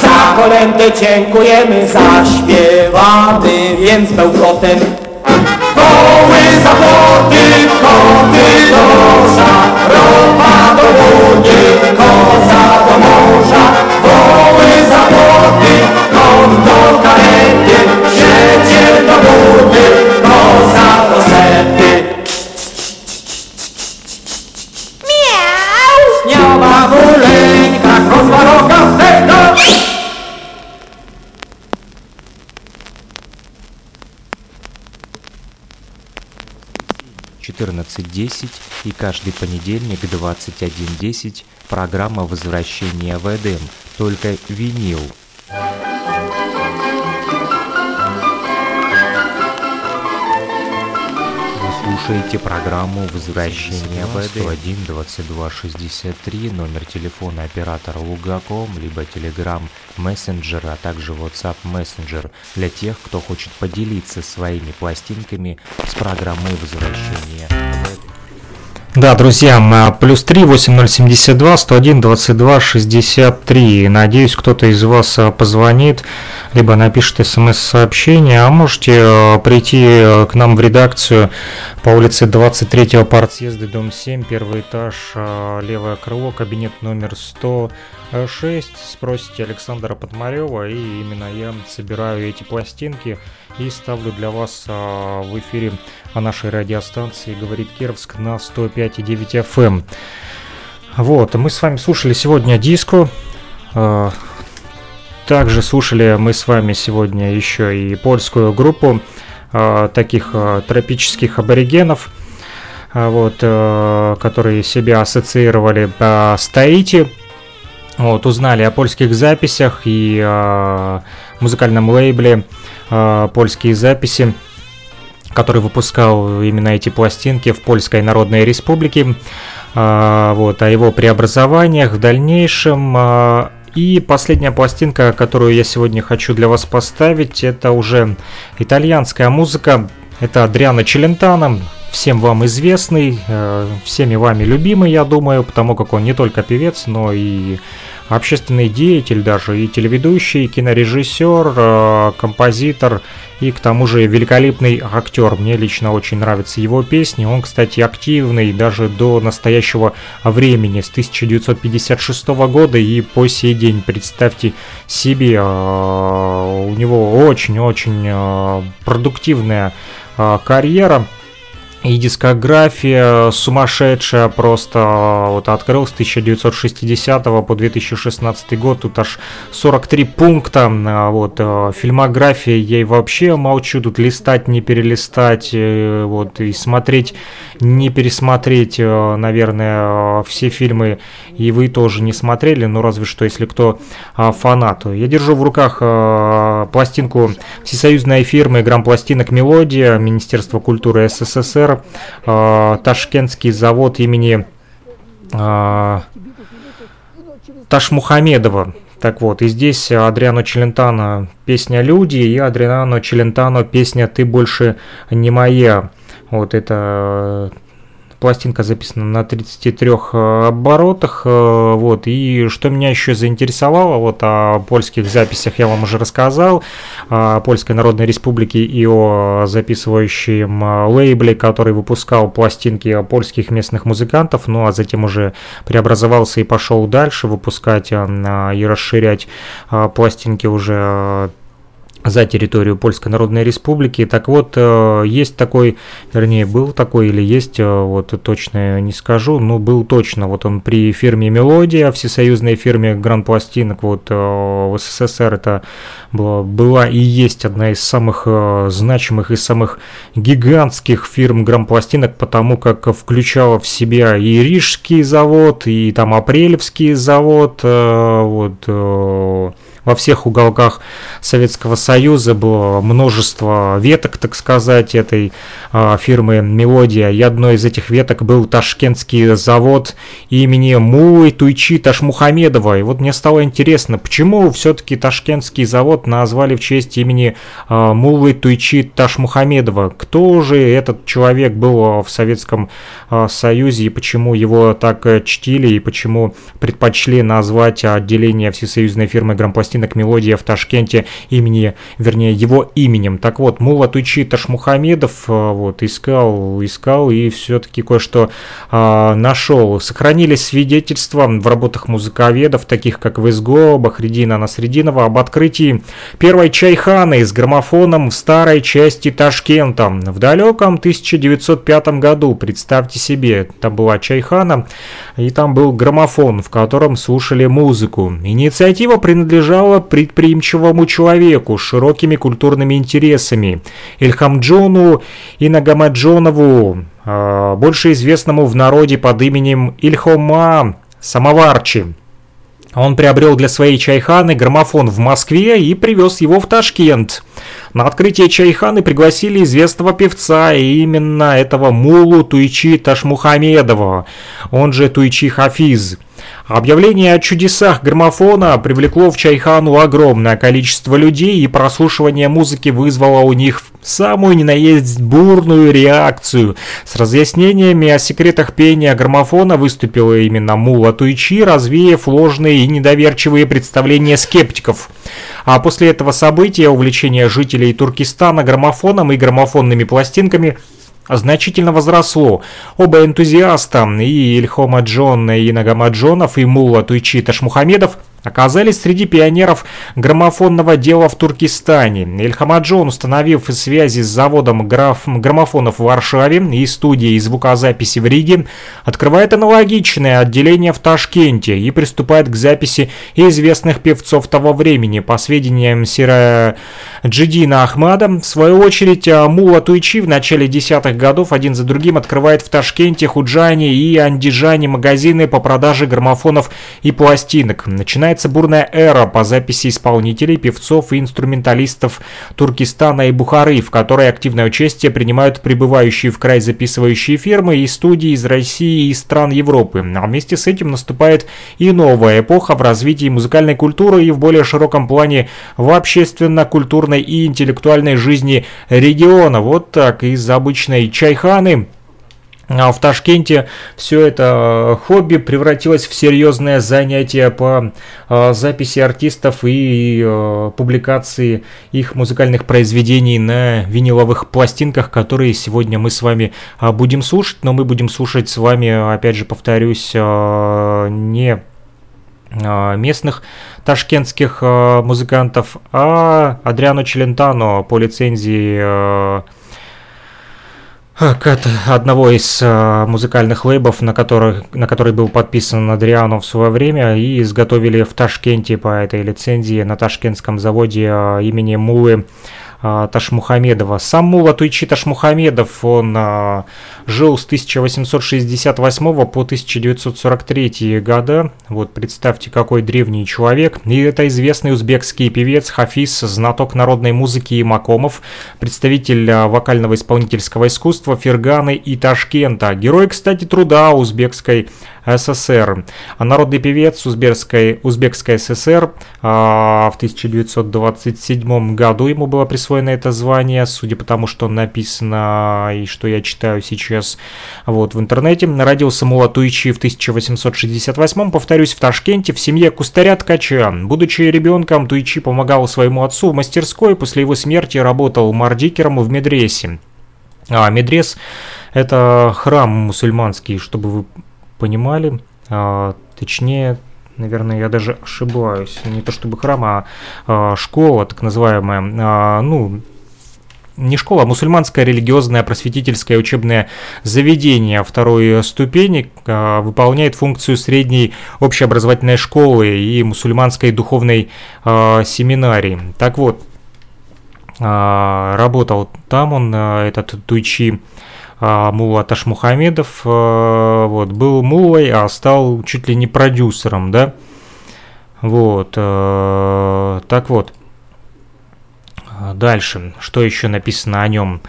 za kolędę dziękujemy Zaśpiewamy więc bełkotem. Koły sapoti, conti d'ossa, roba d'ogni cosa. 14.10 и каждый понедельник 21.10 программа возвращения в Эдем, только винил. Вы слушаете программу «Возвращение в Эдем» 1 22 63, номер телефона оператора Лугаком, либо Telegram Messenger, а также WhatsApp Messenger для тех, кто хочет поделиться своими пластинками с программой «Возвращение в Эдем». Да, друзья, на плюс 3 8072 101 22 63. Надеюсь, кто-то из вас а, позвонит, либо напишет смс-сообщение, а можете а, прийти а, к нам в редакцию по улице 23 партсъезда, дом 7, первый этаж, а, левое крыло, кабинет номер 106. Спросите Александра Подмарева, и именно я собираю эти пластинки и ставлю для вас а, в эфире о нашей радиостанции «Говорит Кировск» на 105,9 FM. Вот, мы с вами слушали сегодня диско. а, Также слушали мы с вами сегодня еще и польскую группу а, таких а, тропических аборигенов, а, вот, а, которые себя ассоциировали а, с Таити. Вот, узнали о польских записях и а, музыкальном лейбле а, «Польские записи», который выпускал именно эти пластинки в Польской Народной Республике. А, вот, о его преобразованиях в дальнейшем. а, и последняя пластинка, которую я сегодня хочу для вас поставить, это уже итальянская музыка. Это Адриано Челентано, всем вам известный, э, всеми вами любимый, я думаю, потому как он не только певец, но и общественный деятель даже, и телеведущий, и кинорежиссер, э, композитор, и к тому же великолепный актер. Мне лично очень нравятся его песни. Он, кстати, активный даже до настоящего времени, с 1956 года и по сей день. Представьте себе, э, у него очень-очень э, продуктивная карьера и дискография сумасшедшая просто вот открыл с 1960 по 2016 год. Тут аж 43 пункта а вот э, фильмография ей вообще молчу тут листать не перелистать э, вот и смотреть не пересмотреть наверное все фильмы и вы тоже не смотрели ну разве что если кто фанат. Я держу в руках пластинку всесоюзной фирмы грамм пластинок. Мелодия Министерства культуры СССР э, Ташкентский завод имени э, Ташмухамедова. Так вот, и здесь Адриано Челентано песня «Люди» и Адриано Челентано песня «Ты больше не моя». Вот это пластинка записана на 33 э, оборотах, э, вот, и что меня еще заинтересовало, вот о польских записях я вам уже рассказал, о Польской Народной Республике и о записывающем э, лейбле, который выпускал пластинки польских местных музыкантов, ну а затем уже преобразовался и пошел дальше выпускать и расширять пластинки уже за территорию Польской Народной Республики. Так вот, э, есть такой, вернее, был такой или есть, э, вот точно не скажу, но был точно, вот он при фирме Мелодия, всесоюзной фирме Гранд Пластинок, вот э, в СССР это была, была и есть одна из самых значимых и самых гигантских фирм Гранд Пластинок, потому как включала в себя и Рижский завод, и там Апрелевский завод, вот во всех уголках Советского Союза было множество веток, так сказать, этой э, фирмы «Мелодия». И одной из этих веток был ташкентский завод имени Мулы Туйчи Ташмухамедова. И вот мне стало интересно, почему все-таки ташкентский завод назвали в честь имени э, Мулы Туйчи Ташмухамедова? Кто же этот человек был в Советском э, Союзе и почему его так чтили и почему предпочли назвать отделение всесоюзной фирмы грампластин пластинок «Мелодия» в Ташкенте имени, вернее, его именем. Так вот, Мула Туйчи Ташмухамедов э, вот, искал, искал и все-таки кое-что а, нашел. Сохранились свидетельства в работах музыковедов, таких как Визго, Бахридина Насрединова, об открытии первой чайханы с граммофоном в старой части Ташкента в далеком 1905 году. Представьте себе, там была чайхана, и там был граммофон, в котором слушали музыку. Инициатива принадлежала принадлежала предприимчивому человеку с широкими культурными интересами Ильхамджону Инагамаджонову, а, больше известному в народе под именем Ильхома Самоварчи. Он приобрел для своей чайханы граммофон в Москве и привез его в Ташкент. На открытие чайханы пригласили известного певца, и именно этого Мулу Туйчи Ташмухамедова, он же Туйчи Хафиз. Объявление о чудесах граммофона привлекло в Чайхану огромное количество людей, и прослушивание музыки вызвало у них самую ненаесть бурную реакцию. С разъяснениями о секретах пения граммофона выступила именно Мула Туйчи, развеяв ложные и недоверчивые представления скептиков. А после этого события увлечение жителей Туркестана граммофоном и граммофонными пластинками – значительно возросло. Оба энтузиаста, и Ильхома Джон, и Нагамаджонов, и Мулла Туйчи Ташмухамедов оказались среди пионеров граммофонного дела в Туркестане. Ильхамаджон, установив связи с заводом граф... граммофонов в Варшаве и студией звукозаписи в Риге, открывает аналогичное отделение в Ташкенте и приступает к записи известных певцов того времени. По сведениям Сира Джидина Ахмада, в свою очередь, Мула Туйчи в начале десятых годов один за другим открывает в Ташкенте, Худжане и Андижане магазины по продаже граммофонов и пластинок. Начинает начинается бурная эра по записи исполнителей, певцов и инструменталистов Туркестана и Бухары, в которой активное участие принимают прибывающие в край записывающие фирмы и студии из России и стран Европы. А вместе с этим наступает и новая эпоха в развитии музыкальной культуры и в более широком плане в общественно-культурной и интеллектуальной жизни региона. Вот так из обычной чайханы А в Ташкенте все это хобби превратилось в серьезное занятие по э, записи артистов и э, публикации их музыкальных произведений на виниловых пластинках, которые сегодня мы с вами э, будем слушать. Но мы будем слушать с вами, опять же, повторюсь, э, не местных ташкентских э, музыкантов, а Адриано Челентано по лицензии э, одного из э, музыкальных лейбов, на, который, на который был подписан Адриано в свое время, и изготовили в Ташкенте по этой лицензии на ташкентском заводе э, имени Мулы Ташмухамедова. Сам Мула Туйчи Ташмухамедов, он э, жил с 1868 по 1943 года. Вот представьте, какой древний человек. И это известный узбекский певец Хафиз, знаток народной музыки и Макомов, представитель э, вокального исполнительского искусства Ферганы и Ташкента. Герой, кстати, труда узбекской СССР. Народный певец Узбекской, Узбекской ССР а, в 1927 году ему было присвоено это звание, судя по тому, что написано и что я читаю сейчас вот, в интернете. Родился Мула Туичи в 1868, повторюсь, в Ташкенте, в семье кустаря ткача. Будучи ребенком, Туичи помогал своему отцу в мастерской, после его смерти работал мардикером в медресе. А, медрес – это храм мусульманский, чтобы вы понимали. А, точнее, наверное, я даже ошибаюсь. Не то чтобы храм, а, а школа, так называемая. А, ну, не школа, а мусульманское религиозное просветительское учебное заведение второй ступени выполняет функцию средней общеобразовательной школы и мусульманской духовной семинарии. Так вот, работал там он, этот Туйчи, а, Мула Ташмухамедов а, вот, был Мулой, а стал чуть ли не продюсером, да. Вот, а, так вот. Дальше, что еще написано о нем?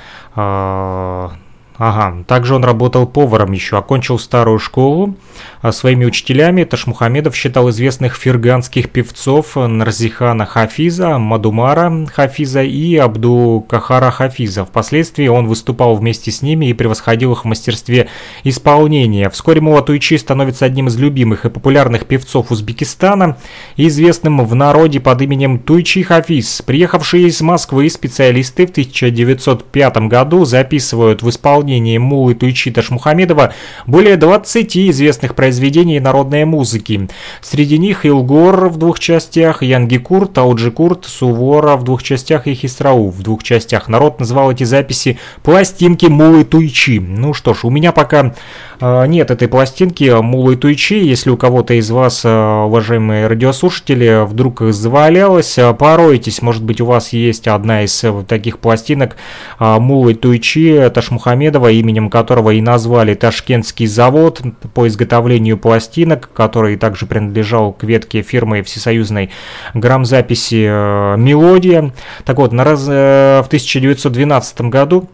Ага, также он работал поваром еще, окончил старую школу. А своими учителями Ташмухамедов считал известных фирганских певцов Нарзихана Хафиза, Мадумара Хафиза и Абду Кахара Хафиза. Впоследствии он выступал вместе с ними и превосходил их в мастерстве исполнения. Вскоре Мулатуичи становится одним из любимых и популярных певцов Узбекистана, известным в народе под именем Туйчи Хафиз. Приехавшие из Москвы специалисты в 1905 году записывают в исполнении исполнении Мулы Туйчи Ташмухамедова более 20 известных произведений народной музыки. Среди них Илгор в двух частях, Янгикурт, Тауджикурт, Сувора в двух частях и Хисрау в двух частях. Народ назвал эти записи «Пластинки Мулы Туйчи». Ну что ж, у меня пока э, нет этой пластинки Мулы Туйчи. Если у кого-то из вас, э, уважаемые радиослушатели, вдруг завалялось, э, поройтесь, может быть у вас есть одна из таких пластинок Мулы Туйчи Ташмухамедова Ахмедова, именем которого и назвали Ташкентский завод по изготовлению пластинок, который также принадлежал к ветке фирмы всесоюзной грамзаписи э, «Мелодия». Так вот, на раз, э, в 1912 году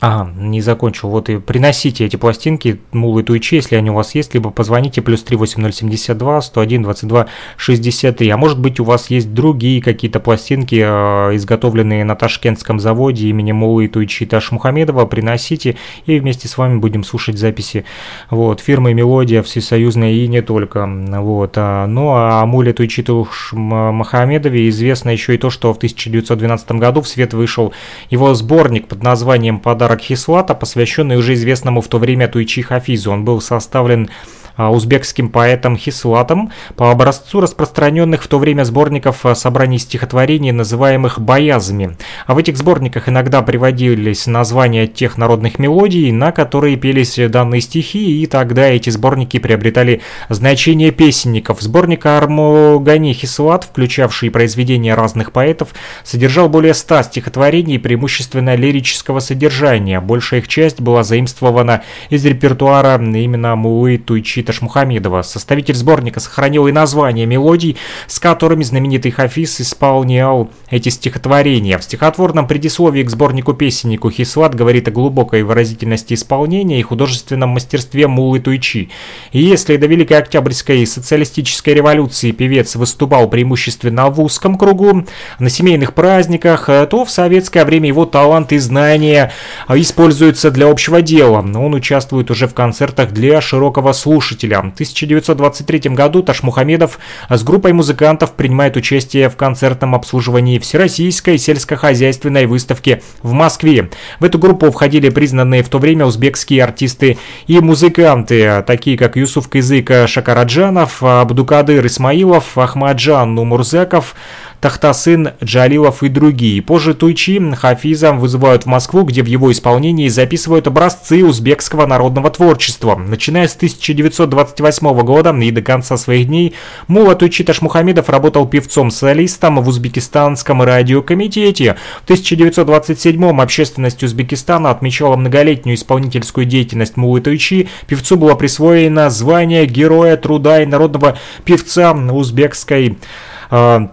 Ага, не закончил. Вот и приносите эти пластинки, мулы туичи, если они у вас есть, либо позвоните плюс 38072 101 22 63. А может быть у вас есть другие какие-то пластинки, э, изготовленные на ташкентском заводе имени Мулы Туичи Таш Мухамедова, приносите и вместе с вами будем слушать записи вот, фирмы Мелодия всесоюзная и не только. Вот. А, ну а о Муле Туичи Туш Мухамедове известно еще и то, что в 1912 году в свет вышел его сборник под названием «Подарок подарок Хислата, посвященный уже известному в то время Туйчи Хафизу. Он был составлен узбекским поэтом Хислатом по образцу распространенных в то время сборников а, собраний стихотворений, называемых боязами. А в этих сборниках иногда приводились названия тех народных мелодий, на которые пелись данные стихи, и тогда эти сборники приобретали значение песенников. Сборник Армогани Хислат, включавший произведения разных поэтов, содержал более ста стихотворений, преимущественно лирического содержания. Большая их часть была заимствована из репертуара именно Муи Туйчи Ташмухамедова. Составитель сборника сохранил и название мелодий, с которыми знаменитый Хафиз исполнял эти стихотворения. В стихотворном предисловии к сборнику песеннику Хислат говорит о глубокой выразительности исполнения и художественном мастерстве Мулы Туйчи. И если до Великой Октябрьской социалистической революции певец выступал преимущественно в узком кругу, на семейных праздниках, то в советское время его талант и знания используются для общего дела. Он участвует уже в концертах для широкого слушателя. В 1923 году Ташмухамедов с группой музыкантов принимает участие в концертном обслуживании Всероссийской сельскохозяйственной выставки в Москве. В эту группу входили признанные в то время узбекские артисты и музыканты, такие как Юсуф Кызык Шакараджанов, Абдукадыр Исмаилов, Ахмаджан Нумурзаков, Тахтасын, Джалилов и другие. Позже Туйчи Хафиза вызывают в Москву, где в его исполнении записывают образцы узбекского народного творчества. Начиная с 1928 года и до конца своих дней Мула Туйчи Ташмухамедов работал певцом-солистом в Узбекистанском радиокомитете. В 1927 общественность Узбекистана отмечала многолетнюю исполнительскую деятельность Мулы Туйчи. Певцу было присвоено звание Героя труда и народного певца узбекской э,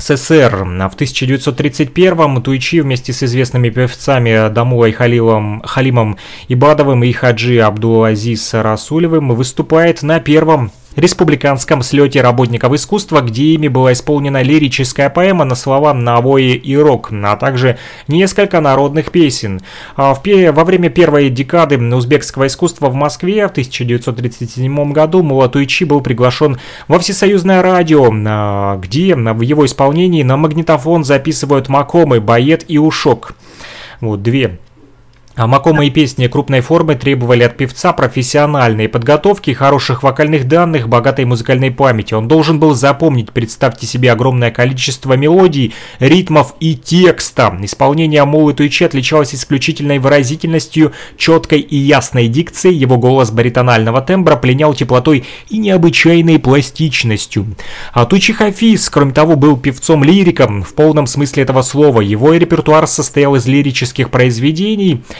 СССР. В 1931-м Туйчи вместе с известными певцами Дамулой Халилом, Халимом Ибадовым и Хаджи Абдулазиз Расулевым выступает на первом республиканском слете работников искусства, где ими была исполнена лирическая поэма на слова «Навои и рок», а также несколько народных песен. А во время первой декады узбекского искусства в Москве в 1937 году Мулатуйчи был приглашен во всесоюзное радио, а, где в его исполнении на магнитофон записывают макомы, бает и ушок. Вот две а макомые песни крупной формы требовали от певца профессиональной подготовки, хороших вокальных данных, богатой музыкальной памяти. Он должен был запомнить, представьте себе, огромное количество мелодий, ритмов и текста. Исполнение Амулы Туйчи отличалось исключительной выразительностью, четкой и ясной дикцией. Его голос баритонального тембра пленял теплотой и необычайной пластичностью. А Туйчи Хафиз, кроме того, был певцом-лириком в полном смысле этого слова. Его репертуар состоял из лирических произведений –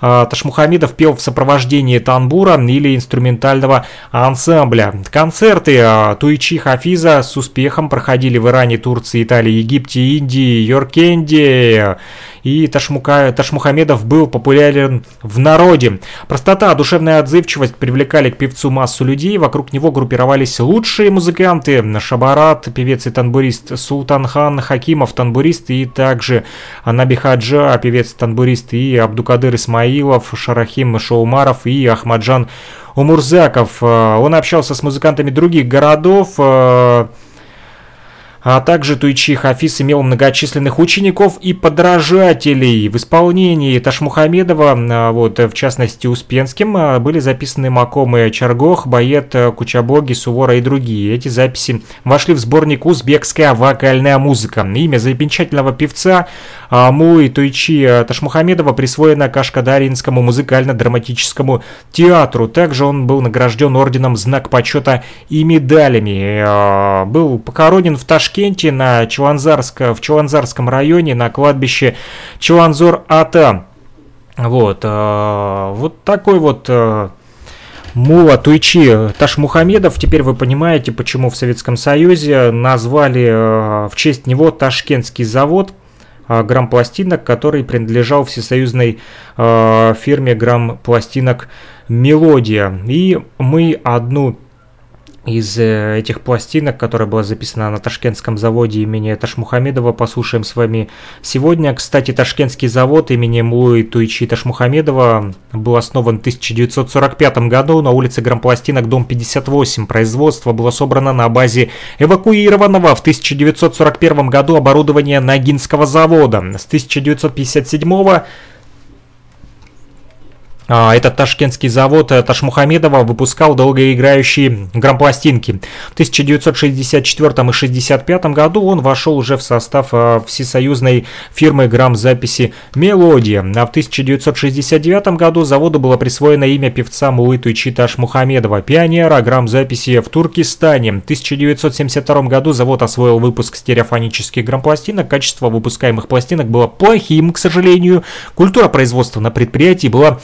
Ташмухамидов пел в сопровождении танбура или инструментального ансамбля. Концерты а, Туичи Хафиза с успехом проходили в Иране, Турции, Италии, Египте, Индии, Йоркенде и Ташмука, Ташмухамедов был популярен в народе. Простота, душевная отзывчивость привлекали к певцу массу людей, вокруг него группировались лучшие музыканты, Шабарат, певец и танбурист, Султанхан Хакимов, танбурист, и также Анаби Хаджа, певец-танбурист, и Абдукадыр Исмаилов, Шарахим Шоумаров и Ахмаджан Умурзаков. Он общался с музыкантами других городов, а также Туйчи Хафиз имел многочисленных учеников и подражателей. В исполнении Ташмухамедова, а, вот, в частности Успенским, а, были записаны Макомы Чаргох, Бает, Кучабоги, Сувора и другие. Эти записи вошли в сборник «Узбекская вокальная музыка». Имя замечательного певца а, Муи Туйчи Ташмухамедова присвоено Кашкадаринскому музыкально-драматическому театру. Также он был награжден орденом «Знак почета» и медалями. Был похоронен в Ташкенте Ташкенте, на Чуланзарск, в Чуланзарском районе, на кладбище Чуланзор-Ата. Вот, э, вот такой вот э, Мула Туйчи Ташмухамедов. Теперь вы понимаете, почему в Советском Союзе назвали э, в честь него Ташкентский завод э, грамм-пластинок, который принадлежал всесоюзной э, фирме грамм-пластинок «Мелодия». И мы одну из э, этих пластинок, которая была записана на ташкентском заводе имени Ташмухамедова, послушаем с вами сегодня. Кстати, ташкентский завод имени Мулы Туичи Ташмухамедова был основан в 1945 году на улице Грампластинок, дом 58. Производство было собрано на базе эвакуированного в 1941 году оборудования Нагинского завода. С 1957 года этот ташкентский завод э, Ташмухамедова выпускал долгоиграющие грампластинки. В 1964 и 1965 году он вошел уже в состав э, всесоюзной фирмы грамзаписи «Мелодия». А в 1969 году заводу было присвоено имя певца Мулыту Ташмухамедова, пионера грамзаписи в Туркестане. В 1972 году завод освоил выпуск стереофонических грампластинок. Качество выпускаемых пластинок было плохим, к сожалению. Культура производства на предприятии была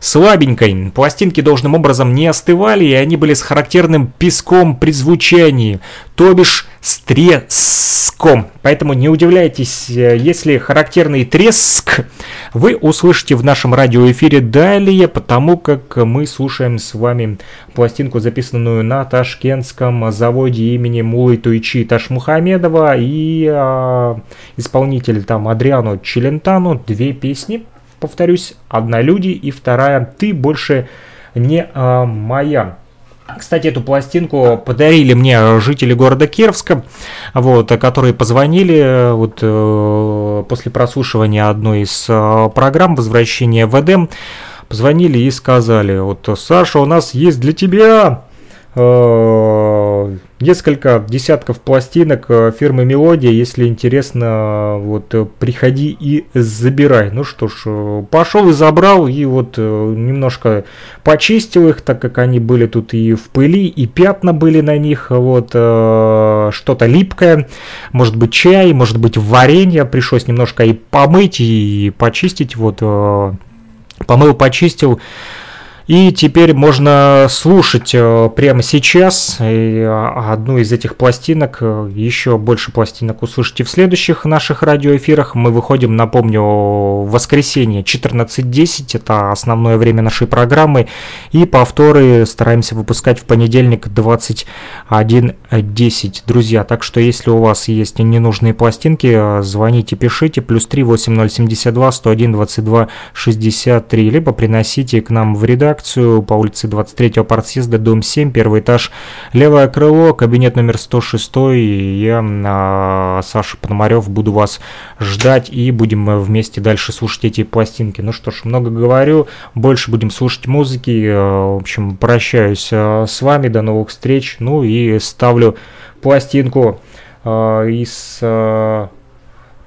слабенькой. Пластинки должным образом не остывали, и они были с характерным песком при звучании, то бишь треском. Поэтому не удивляйтесь, э, если характерный треск вы услышите в нашем радиоэфире далее, потому как мы слушаем с вами пластинку, записанную на ташкентском заводе имени Мулы Туйчи Ташмухамедова и э, исполнитель там Адриану Челентану. Две песни, повторюсь, одна «Люди» и вторая «Ты больше не э, моя». Кстати, эту пластинку подарили мне жители города Кировска, вот, которые позвонили вот, э, после прослушивания одной из э, программ «Возвращение в Эдем». Позвонили и сказали, вот, Саша, у нас есть для тебя несколько десятков пластинок э, фирмы Мелодия. Если интересно, вот э, приходи и забирай. Ну что ж, э, пошел и забрал, и вот немножко почистил их, так как они были тут и в пыли, и пятна были на них, вот что-то липкое, может быть чай, может быть варенье, пришлось немножко и помыть, и почистить, вот помыл, почистил. И теперь можно слушать э, прямо сейчас э, одну из этих пластинок. Э, Еще больше пластинок услышите в следующих наших радиоэфирах. Мы выходим, напомню, в воскресенье 14.10. Это основное время нашей программы. И повторы стараемся выпускать в понедельник 21.10. Друзья, так что если у вас есть ненужные пластинки, звоните, пишите. Плюс 3 8072 101 22 63. Либо приносите к нам в редакцию редакцию по улице 23-го партсъезда, дом 7, первый этаж, левое крыло, кабинет номер 106. И я, а, Саша Пономарев, буду вас ждать и будем вместе дальше слушать эти пластинки. Ну что ж, много говорю, больше будем слушать музыки. Э, в общем, прощаюсь э, с вами, до новых встреч. Ну и ставлю пластинку э, из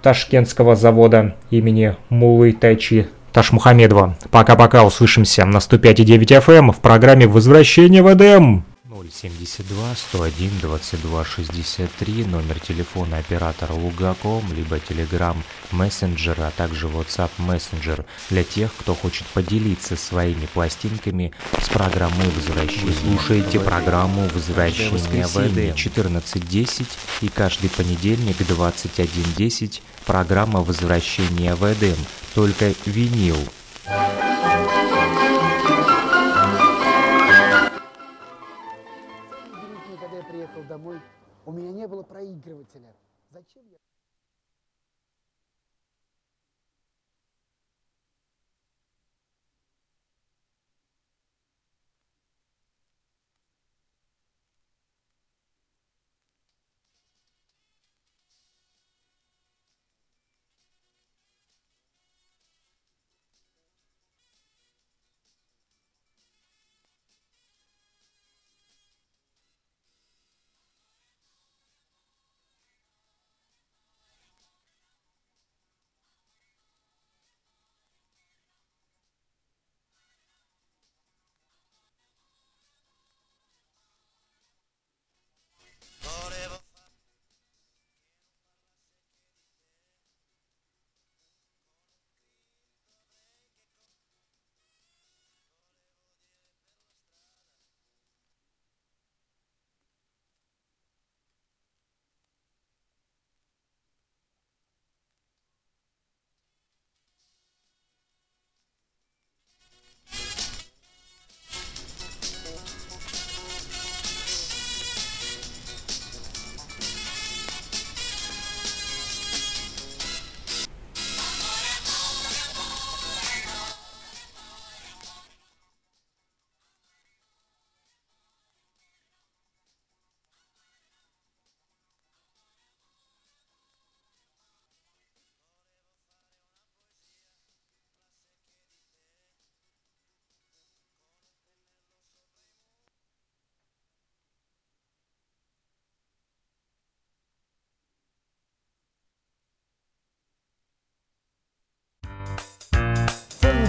Ташкентского завода имени Мулы Тайчи Ташмухамедова. Пока-пока, услышимся на 105,9 FM в программе «Возвращение в Эдем». 072 101 22 63, номер телефона оператора Лугаком, либо Telegram Messenger, а также WhatsApp Messenger для тех, кто хочет поделиться своими пластинками с программой «Возвращение». Вы слушаете программу «Возвращение в Эдем» 14.10 и каждый понедельник 21.10 программа «Возвращение в Эдем», только винил. Когда я приехал домой, у меня не было проигрывателя.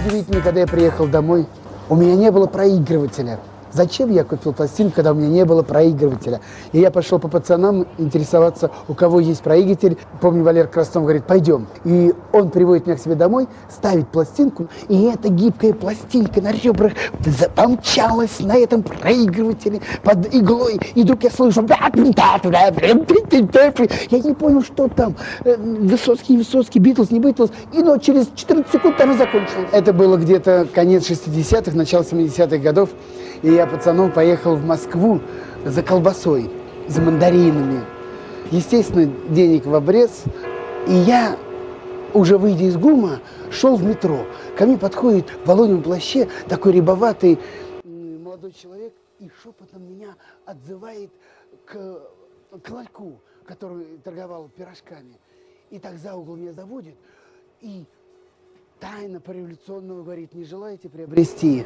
Самое удивительное, когда я приехал домой, у меня не было проигрывателя. Зачем я купил пластинку, когда у меня не было проигрывателя? И я пошел по пацанам интересоваться, у кого есть проигрыватель. Помню, Валер Краснов говорит, пойдем. И он приводит меня к себе домой, ставит пластинку, и эта гибкая пластинка на ребрах помчалась на этом проигрывателе под иглой. И вдруг я слышу... Я не понял, что там. Э, Высоцкий, Высоцкий, Битлз, не Битлз. И но через 14 секунд там и закончилось. Это было где-то конец 60-х, начало 70-х годов. И я пацаном поехал в Москву за колбасой, за мандаринами. Естественно, денег в обрез. И я, уже выйдя из ГУМа, шел в метро. Ко мне подходит в волонем плаще такой рябоватый молодой человек и шепотом меня отзывает к, к ларьку, который торговал пирожками. И так за угол меня заводит и тайно по-революционному говорит, не желаете приобрести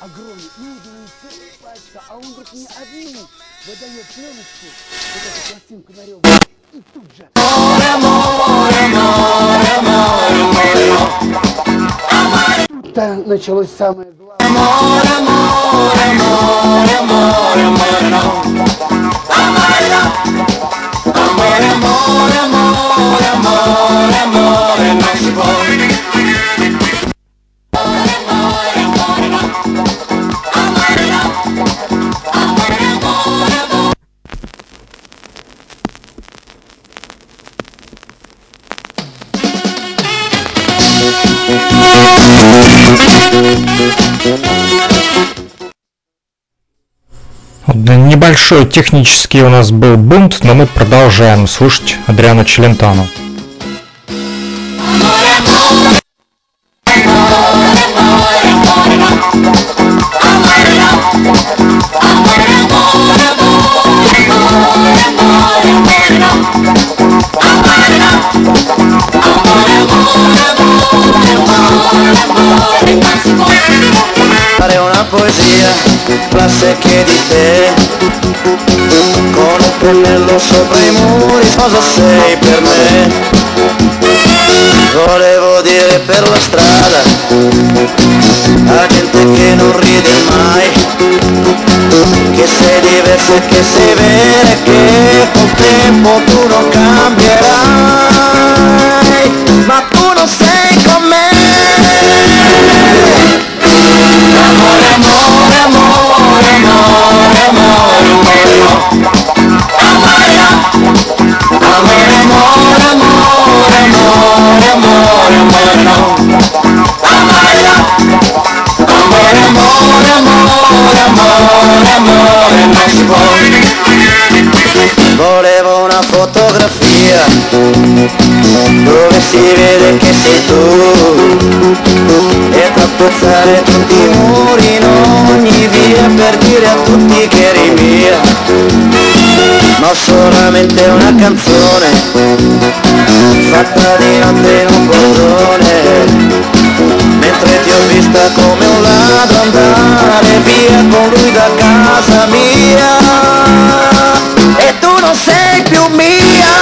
огромный, думаю, целая пачка, а он вдруг мне одну выдает пленочку, вот эту пластинку на ребра, и тут же... Тут-то началось самое главное. Небольшой технический у нас был бунт, но мы продолжаем слушать Адриана Челентано. Fare una poesia, classe che di te Con un pennello sopra i muri, cosa sei per me? Volevo dire per la strada A gente che non ride mai Che sei diversa e che sei vera e che col tempo tu non cambierai Ma tu non sei con me Amore, amore, amore, amore, amore, amore. Amore. Amore, amore, amore, Volevo una fotografia dove si vede che sei tu. E tappezzare tutti i muri in ogni via per dire a tutti che eri mia ma solamente una canzone fatta di notte in un portone mentre ti ho vista come un ladro andare via con lui da casa mia e tu non sei più mia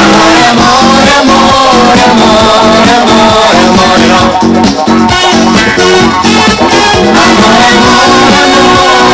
amore amore amore amore amore amore no amore amore amore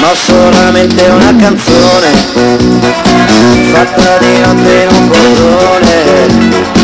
ma solamente una canzone fatta di notte in un bordone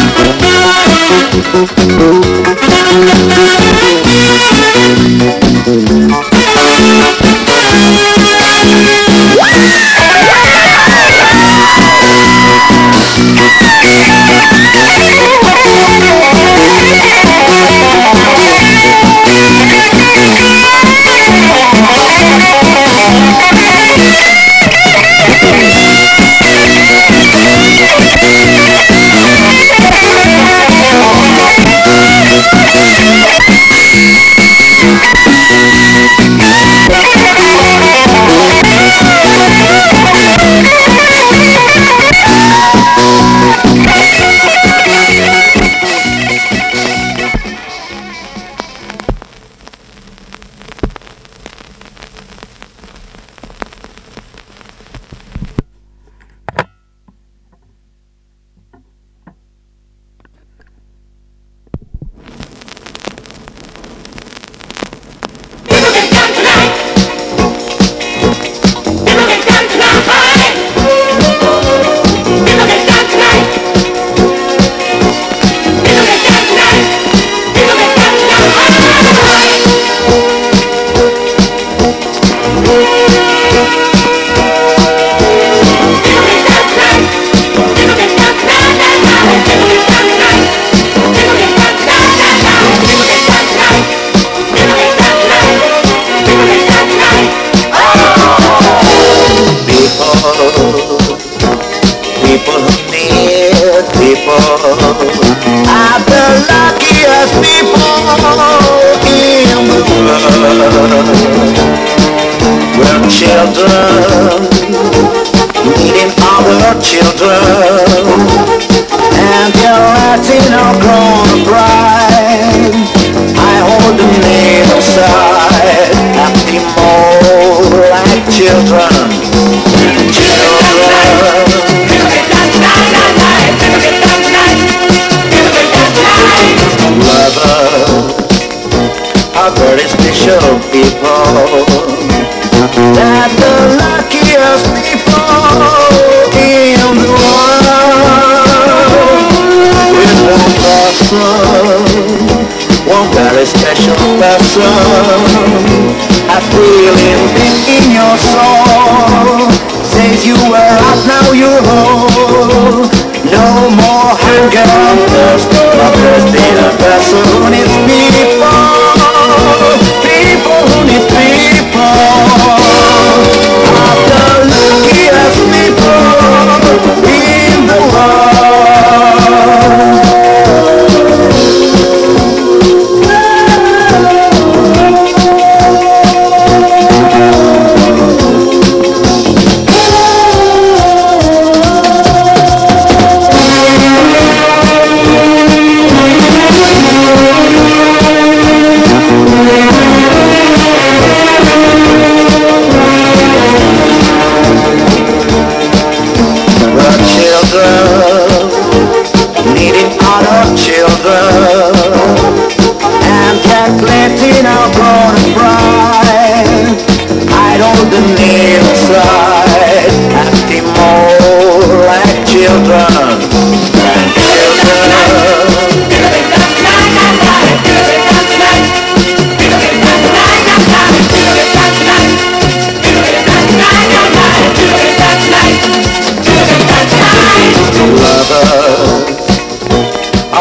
Thank you. Música very special person. A feeling deep in your soul says you were up, now you're whole. No more hunger thirst, but thirst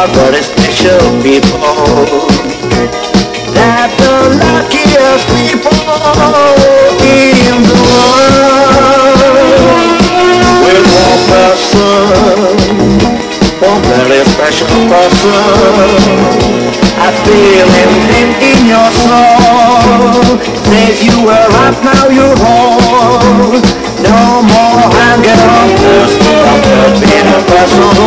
are very special people. They're the luckiest people in the world. With one person, one very special person. I feel him in, in your soul. Says you were up, now you're home. No more hunger or thirst, or thirst in a person who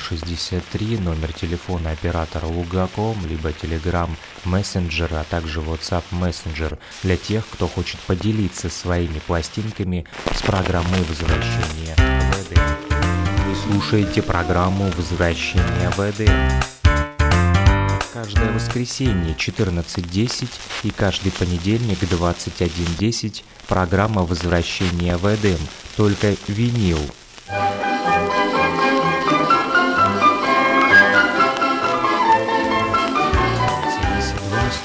63, номер телефона оператора Лугаком, либо Telegram Messenger, а также WhatsApp Messenger для тех, кто хочет поделиться своими пластинками с программой возвращения в Эдем. Вы слушаете программу «Возвращение в Эдем» каждое воскресенье 14.10 и каждый понедельник 21.10 программа Возвращение в Эдем», только винил.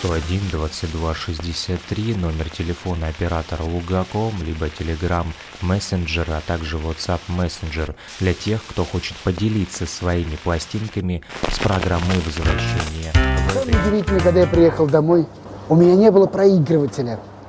101 22 63 номер телефона оператора Лугаком, либо Telegram Messenger, а также WhatsApp Messenger для тех, кто хочет поделиться своими пластинками с программой возвращения Самое удивительное, когда я приехал домой, у меня не было проигрывателя.